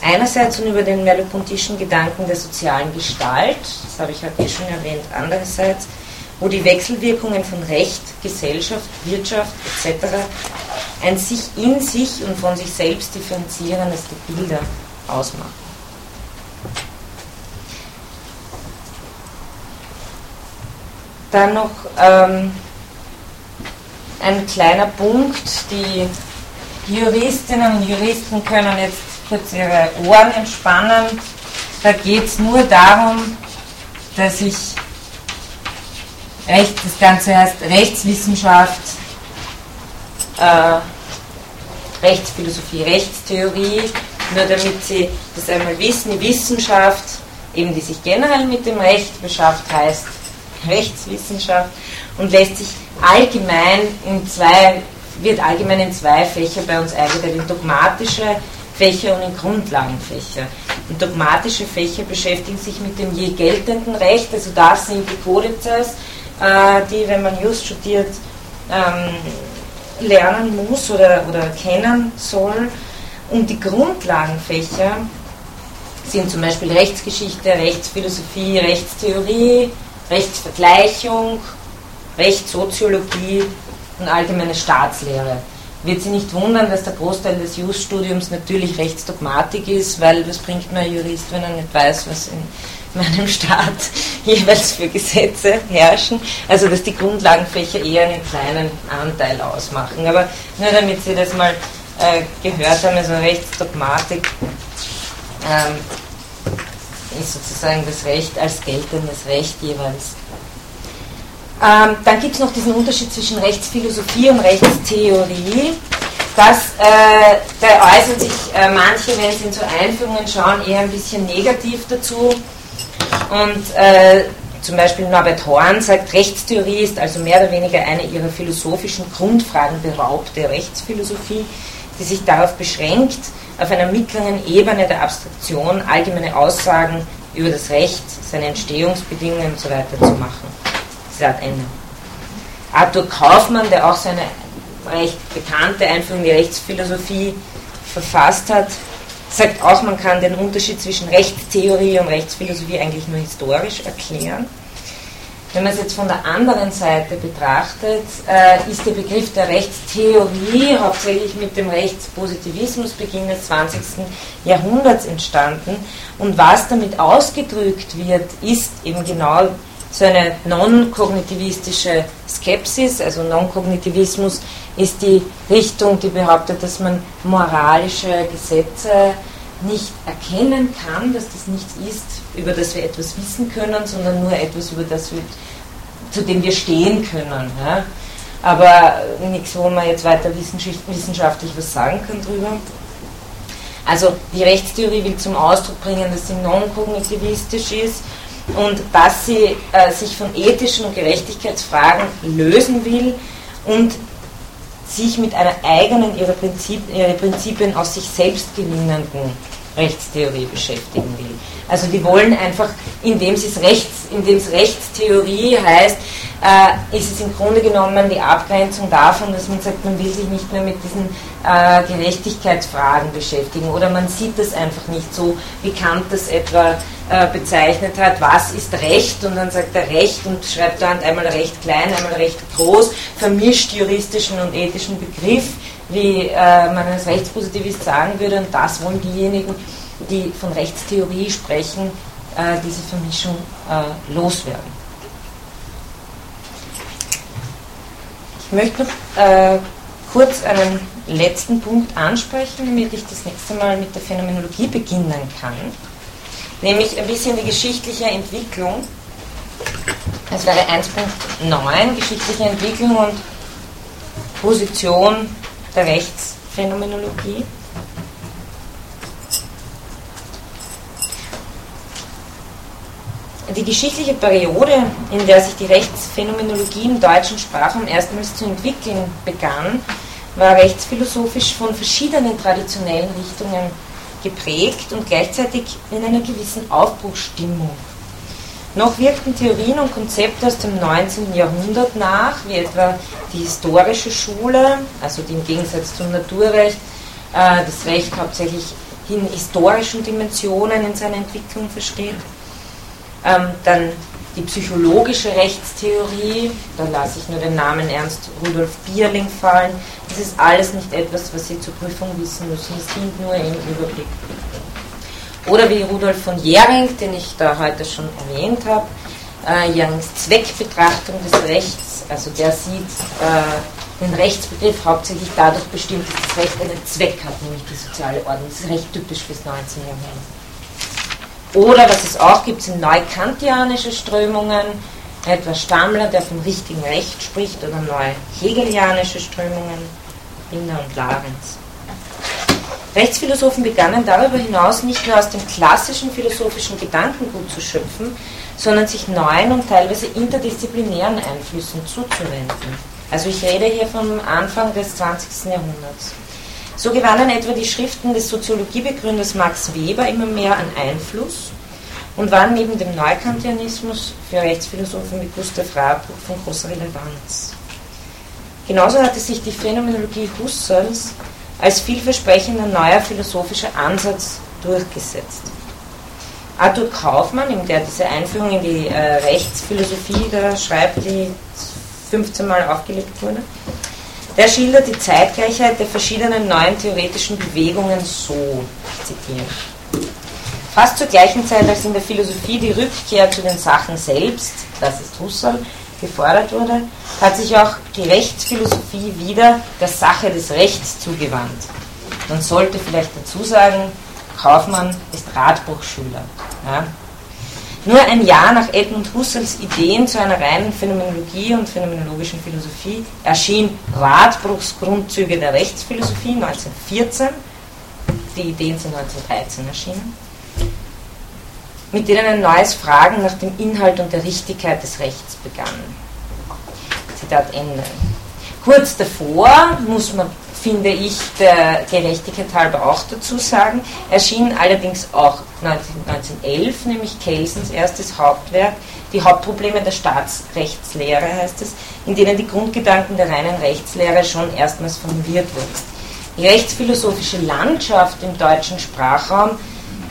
Einerseits und über den merleau-pontischen Gedanken der sozialen Gestalt, das habe ich heute eh schon erwähnt, andererseits, wo die Wechselwirkungen von Recht, Gesellschaft, Wirtschaft etc. ein sich in sich und von sich selbst differenzierendes Bilder ausmachen. Dann noch ähm, ein kleiner Punkt, die Juristinnen und Juristen können jetzt kurz ihre Ohren entspannen. Da geht es nur darum, dass ich Recht, das Ganze heißt Rechtswissenschaft, äh, Rechtsphilosophie, Rechtstheorie, nur damit Sie das einmal wissen, die Wissenschaft, eben die sich generell mit dem Recht beschafft, heißt Rechtswissenschaft und lässt sich allgemein in zwei, wird allgemein in zwei Fächer bei uns eingeteilt, in dogmatische Fächer und in Grundlagenfächer. Und dogmatische Fächer beschäftigen sich mit dem je geltenden Recht, also das sind die Kodizes, äh, die, wenn man just studiert, ähm, lernen muss oder, oder kennen soll. Und die Grundlagenfächer sind zum Beispiel Rechtsgeschichte, Rechtsphilosophie, Rechtstheorie, Rechtsvergleichung, Rechtssoziologie und allgemeine Staatslehre. Wird Sie nicht wundern, dass der Großteil des Jus-Studiums natürlich Rechtsdogmatik ist, weil was bringt mir ein Jurist, wenn er nicht weiß, was in meinem Staat jeweils für Gesetze herrschen. Also dass die Grundlagenfächer eher einen kleinen Anteil ausmachen. Aber nur damit Sie das mal äh, gehört haben, also Rechtsdogmatik ähm, ist sozusagen das Recht als geltendes Recht jeweils. Ähm, dann gibt es noch diesen Unterschied zwischen Rechtsphilosophie und Rechtstheorie. Das, äh, da äußern sich äh, manche, wenn sie in so Einführungen schauen, eher ein bisschen negativ dazu. Und äh, zum Beispiel Norbert Horn sagt, Rechtstheorie ist also mehr oder weniger eine ihrer philosophischen Grundfragen beraubte Rechtsphilosophie, die sich darauf beschränkt, auf einer mittleren Ebene der Abstraktion allgemeine Aussagen über das Recht, seine Entstehungsbedingungen usw. So zu machen. Zitat Ende. Arthur Kaufmann, der auch seine recht bekannte Einführung in die Rechtsphilosophie verfasst hat, sagt auch, man kann den Unterschied zwischen Rechtstheorie und Rechtsphilosophie eigentlich nur historisch erklären. Wenn man es jetzt von der anderen Seite betrachtet, äh, ist der Begriff der Rechtstheorie hauptsächlich mit dem Rechtspositivismus Beginn des 20. Jahrhunderts entstanden. Und was damit ausgedrückt wird, ist eben genau so eine non-kognitivistische Skepsis, also Non-Kognitivismus ist die Richtung, die behauptet, dass man moralische Gesetze nicht erkennen kann, dass das nichts ist, über das wir etwas wissen können, sondern nur etwas, über das wir, zu dem wir stehen können. Ja? Aber nichts, wo man jetzt weiter wissenschaftlich was sagen kann drüber. Also die Rechtstheorie will zum Ausdruck bringen, dass sie non-kognitivistisch ist und dass sie äh, sich von ethischen und Gerechtigkeitsfragen lösen will und sich mit einer eigenen ihre, Prinzip, ihre Prinzipien aus sich selbst gewinnenden Rechtstheorie beschäftigen will. Also die wollen einfach, indem es Rechts, Rechtstheorie heißt, äh, ist es im Grunde genommen die Abgrenzung davon, dass man sagt, man will sich nicht mehr mit diesen äh, Gerechtigkeitsfragen beschäftigen. Oder man sieht das einfach nicht so, wie Kant das etwa äh, bezeichnet hat, was ist Recht? Und dann sagt er Recht und schreibt dann einmal Recht klein, einmal Recht groß, vermischt juristischen und ethischen Begriff, wie äh, man als Rechtspositivist sagen würde und das wollen diejenigen, die von Rechtstheorie sprechen, äh, diese Vermischung äh, loswerden. Ich möchte noch äh, kurz einen letzten Punkt ansprechen, damit ich das nächste Mal mit der Phänomenologie beginnen kann, nämlich ein bisschen die geschichtliche Entwicklung. Das wäre 1.9, geschichtliche Entwicklung und Position der Rechtsphänomenologie. Die geschichtliche Periode, in der sich die Rechtsphänomenologie im deutschen Sprachraum erstmals zu entwickeln begann, war rechtsphilosophisch von verschiedenen traditionellen Richtungen geprägt und gleichzeitig in einer gewissen Aufbruchsstimmung. Noch wirkten Theorien und Konzepte aus dem 19. Jahrhundert nach, wie etwa die historische Schule, also die im Gegensatz zum Naturrecht äh, das Recht hauptsächlich in historischen Dimensionen in seiner Entwicklung versteht. Ähm, dann die psychologische Rechtstheorie, da lasse ich nur den Namen Ernst Rudolf Bierling fallen. Das ist alles nicht etwas, was Sie zur Prüfung wissen müssen, es dient nur im Überblick. Oder wie Rudolf von Jering, den ich da heute schon erwähnt habe, äh, Jerings Zweckbetrachtung des Rechts, also der sieht äh, den Rechtsbegriff hauptsächlich dadurch bestimmt, dass das Recht einen Zweck hat, nämlich die soziale Ordnung. Das ist recht typisch fürs 19. Jahrhundert. Oder was es auch gibt, sind neukantianische Strömungen, etwa Stammler, der vom richtigen Recht spricht, oder neu-hegelianische Strömungen, Wiener und Larenz. Rechtsphilosophen begannen darüber hinaus nicht nur aus dem klassischen philosophischen Gedankengut zu schöpfen, sondern sich neuen und teilweise interdisziplinären Einflüssen zuzuwenden. Also ich rede hier vom Anfang des 20. Jahrhunderts. So gewannen etwa die Schriften des Soziologiebegründers Max Weber immer mehr an Einfluss und waren neben dem Neukantianismus für Rechtsphilosophen wie Gustav Rabuch von großer Relevanz. Genauso hatte sich die Phänomenologie Husserls als vielversprechender neuer philosophischer Ansatz durchgesetzt. Arthur Kaufmann, der diese Einführung in die äh, Rechtsphilosophie da schreibt, die 15 Mal aufgelegt wurde, der schildert die Zeitgleichheit der verschiedenen neuen theoretischen Bewegungen so, ich zitiere. Fast zur gleichen Zeit, als in der Philosophie die Rückkehr zu den Sachen selbst, das ist Husserl, gefordert wurde, hat sich auch die Rechtsphilosophie wieder der Sache des Rechts zugewandt. Man sollte vielleicht dazu sagen, Kaufmann ist Radbruchschüler. Ja. Nur ein Jahr nach Edmund Husserls Ideen zu einer reinen Phänomenologie und phänomenologischen Philosophie erschien Radbruchs Grundzüge der Rechtsphilosophie 1914. Die Ideen sind 1913 erschienen mit denen ein neues Fragen nach dem Inhalt und der Richtigkeit des Rechts begann. Zitat Ende. Kurz davor muss man, finde ich, der Gerechtigkeit halber auch dazu sagen, erschien allerdings auch 1911, nämlich Kelsens erstes Hauptwerk, die Hauptprobleme der Staatsrechtslehre heißt es, in denen die Grundgedanken der reinen Rechtslehre schon erstmals formuliert wurden. Die rechtsphilosophische Landschaft im deutschen Sprachraum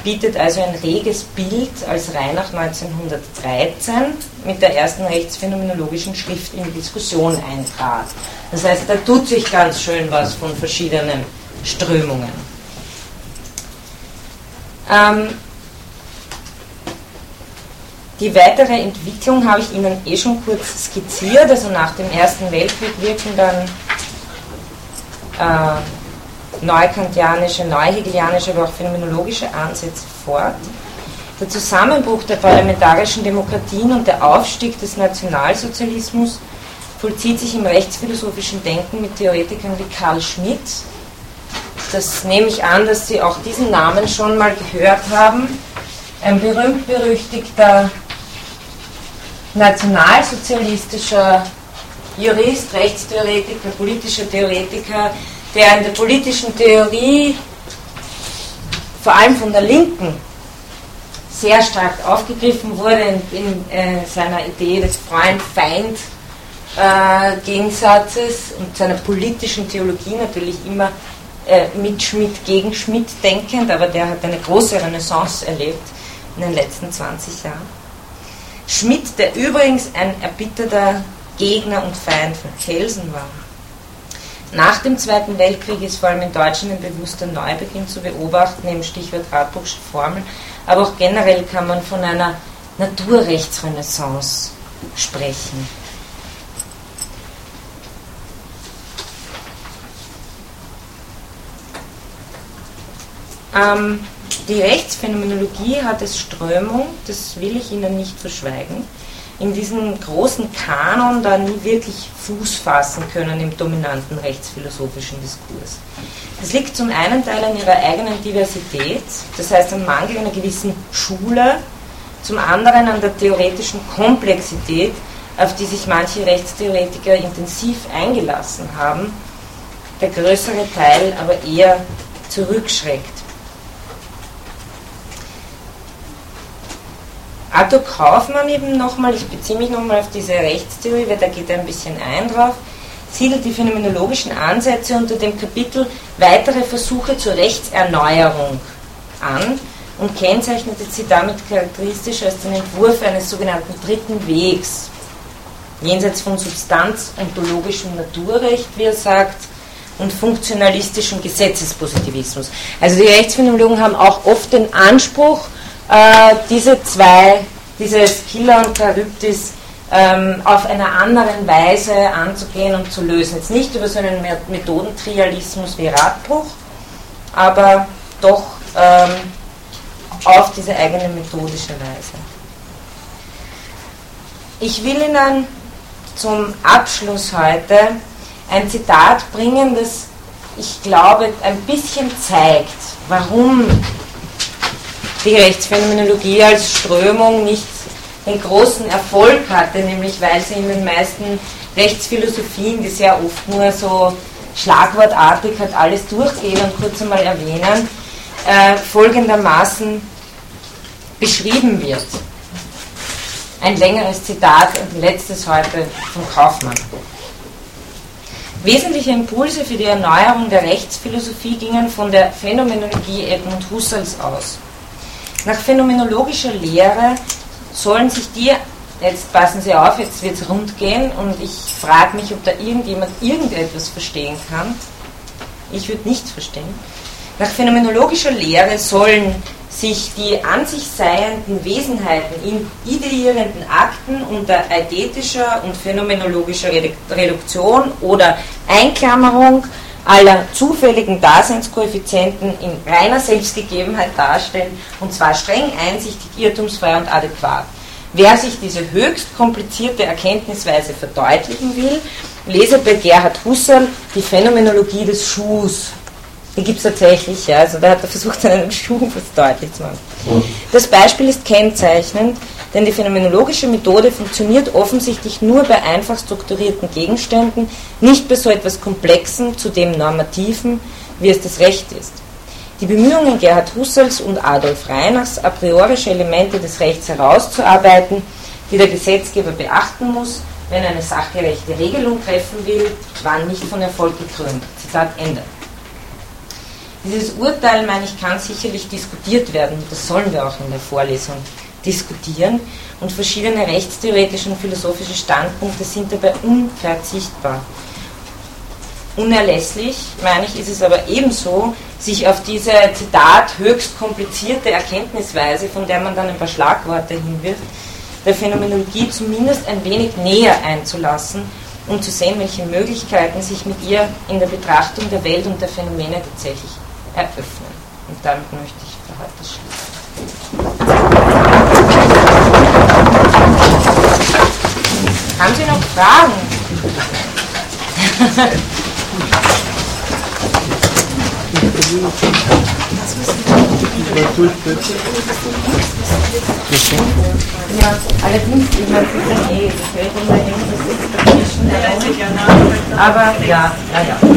bietet also ein reges Bild, als Reinach 1913 mit der ersten rechtsphänomenologischen Schrift in die Diskussion eintrat. Das heißt, da tut sich ganz schön was von verschiedenen Strömungen. Ähm, die weitere Entwicklung habe ich Ihnen eh schon kurz skizziert. Also nach dem Ersten Weltkrieg wirken dann äh, neukantianische, neuhegelianische, aber auch phänomenologische Ansätze fort. Der Zusammenbruch der parlamentarischen Demokratien und der Aufstieg des Nationalsozialismus vollzieht sich im rechtsphilosophischen Denken mit Theoretikern wie Karl Schmidt. Das nehme ich an, dass Sie auch diesen Namen schon mal gehört haben. Ein berühmt-berüchtigter nationalsozialistischer Jurist, Rechtstheoretiker, politischer Theoretiker, der in der politischen Theorie vor allem von der Linken sehr stark aufgegriffen wurde in, in äh, seiner Idee des Freund-Feind-Gegensatzes äh, und seiner politischen Theologie natürlich immer äh, mit Schmidt gegen Schmidt denkend, aber der hat eine große Renaissance erlebt in den letzten 20 Jahren. Schmidt, der übrigens ein erbitterter Gegner und Feind von Kelsen war. Nach dem Zweiten Weltkrieg ist vor allem in Deutschland ein bewusster Neubeginn zu beobachten, im Stichwort Radbuchsche Formel, aber auch generell kann man von einer Naturrechtsrenaissance sprechen. Ähm, die Rechtsphänomenologie hat es Strömung, das will ich Ihnen nicht verschweigen in diesem großen Kanon da nie wirklich Fuß fassen können im dominanten rechtsphilosophischen Diskurs. Das liegt zum einen Teil an ihrer eigenen Diversität, das heißt am Mangel einer gewissen Schule, zum anderen an der theoretischen Komplexität, auf die sich manche Rechtstheoretiker intensiv eingelassen haben, der größere Teil aber eher zurückschreckt. Arthur Kaufmann eben nochmal, ich beziehe mich nochmal auf diese Rechtstheorie, weil da geht er ein bisschen ein drauf, siedelt die phänomenologischen Ansätze unter dem Kapitel weitere Versuche zur Rechtserneuerung an und kennzeichnete sie damit charakteristisch als den Entwurf eines sogenannten dritten Wegs, jenseits von Substanz ontologischem Naturrecht, wie er sagt, und funktionalistischem Gesetzespositivismus. Also die Rechtsphänomenologen haben auch oft den Anspruch, äh, diese zwei, dieses Killer und Charybdis, ähm, auf einer anderen Weise anzugehen und zu lösen. Jetzt nicht über so einen Methodentrialismus wie Radbruch, aber doch ähm, auf diese eigene methodische Weise. Ich will Ihnen zum Abschluss heute ein Zitat bringen, das ich glaube ein bisschen zeigt, warum die Rechtsphänomenologie als Strömung nicht den großen Erfolg hatte, nämlich weil sie in den meisten Rechtsphilosophien, die sehr oft nur so schlagwortartig halt alles durchgehen und kurz einmal erwähnen, äh, folgendermaßen beschrieben wird. Ein längeres Zitat und letztes heute von Kaufmann. Wesentliche Impulse für die Erneuerung der Rechtsphilosophie gingen von der Phänomenologie Edmund Husserls aus. Nach phänomenologischer Lehre sollen sich die, jetzt passen Sie auf, jetzt wird es rund gehen und ich frage mich, ob da irgendjemand irgendetwas verstehen kann. Ich würde nichts verstehen. Nach phänomenologischer Lehre sollen sich die an sich seienden Wesenheiten in ideierenden Akten unter eidetischer und phänomenologischer Reduktion oder Einklammerung aller zufälligen Daseinskoeffizienten in reiner Selbstgegebenheit darstellen, und zwar streng einsichtig, irrtumsfrei und adäquat. Wer sich diese höchst komplizierte Erkenntnisweise verdeutlichen will, lese bei Gerhard Husserl die Phänomenologie des Schuhs die gibt es tatsächlich, ja. Also da hat er versucht, seinen Schuh was deutlich zu machen. Das Beispiel ist kennzeichnend, denn die phänomenologische Methode funktioniert offensichtlich nur bei einfach strukturierten Gegenständen, nicht bei so etwas Komplexen, zudem Normativen, wie es das Recht ist. Die Bemühungen Gerhard Husserls und Adolf Reinachs, a priorische Elemente des Rechts herauszuarbeiten, die der Gesetzgeber beachten muss, wenn er eine sachgerechte Regelung treffen will, waren nicht von Erfolg gekrönt. Zitat Ende. Dieses Urteil, meine ich, kann sicherlich diskutiert werden. Das sollen wir auch in der Vorlesung diskutieren. Und verschiedene rechtstheoretische und philosophische Standpunkte sind dabei unverzichtbar. Unerlässlich, meine ich, ist es aber ebenso, sich auf diese, Zitat, höchst komplizierte Erkenntnisweise, von der man dann ein paar Schlagworte hinwirft, der Phänomenologie zumindest ein wenig näher einzulassen, um zu sehen, welche Möglichkeiten sich mit ihr in der Betrachtung der Welt und der Phänomene tatsächlich eröffnen. Und damit möchte ich für heute schließen. Haben Sie noch Fragen? ja, allerdings, ich meine, eh, das fällt irgendwas ist dazwischen. Aber ja, naja. Ja.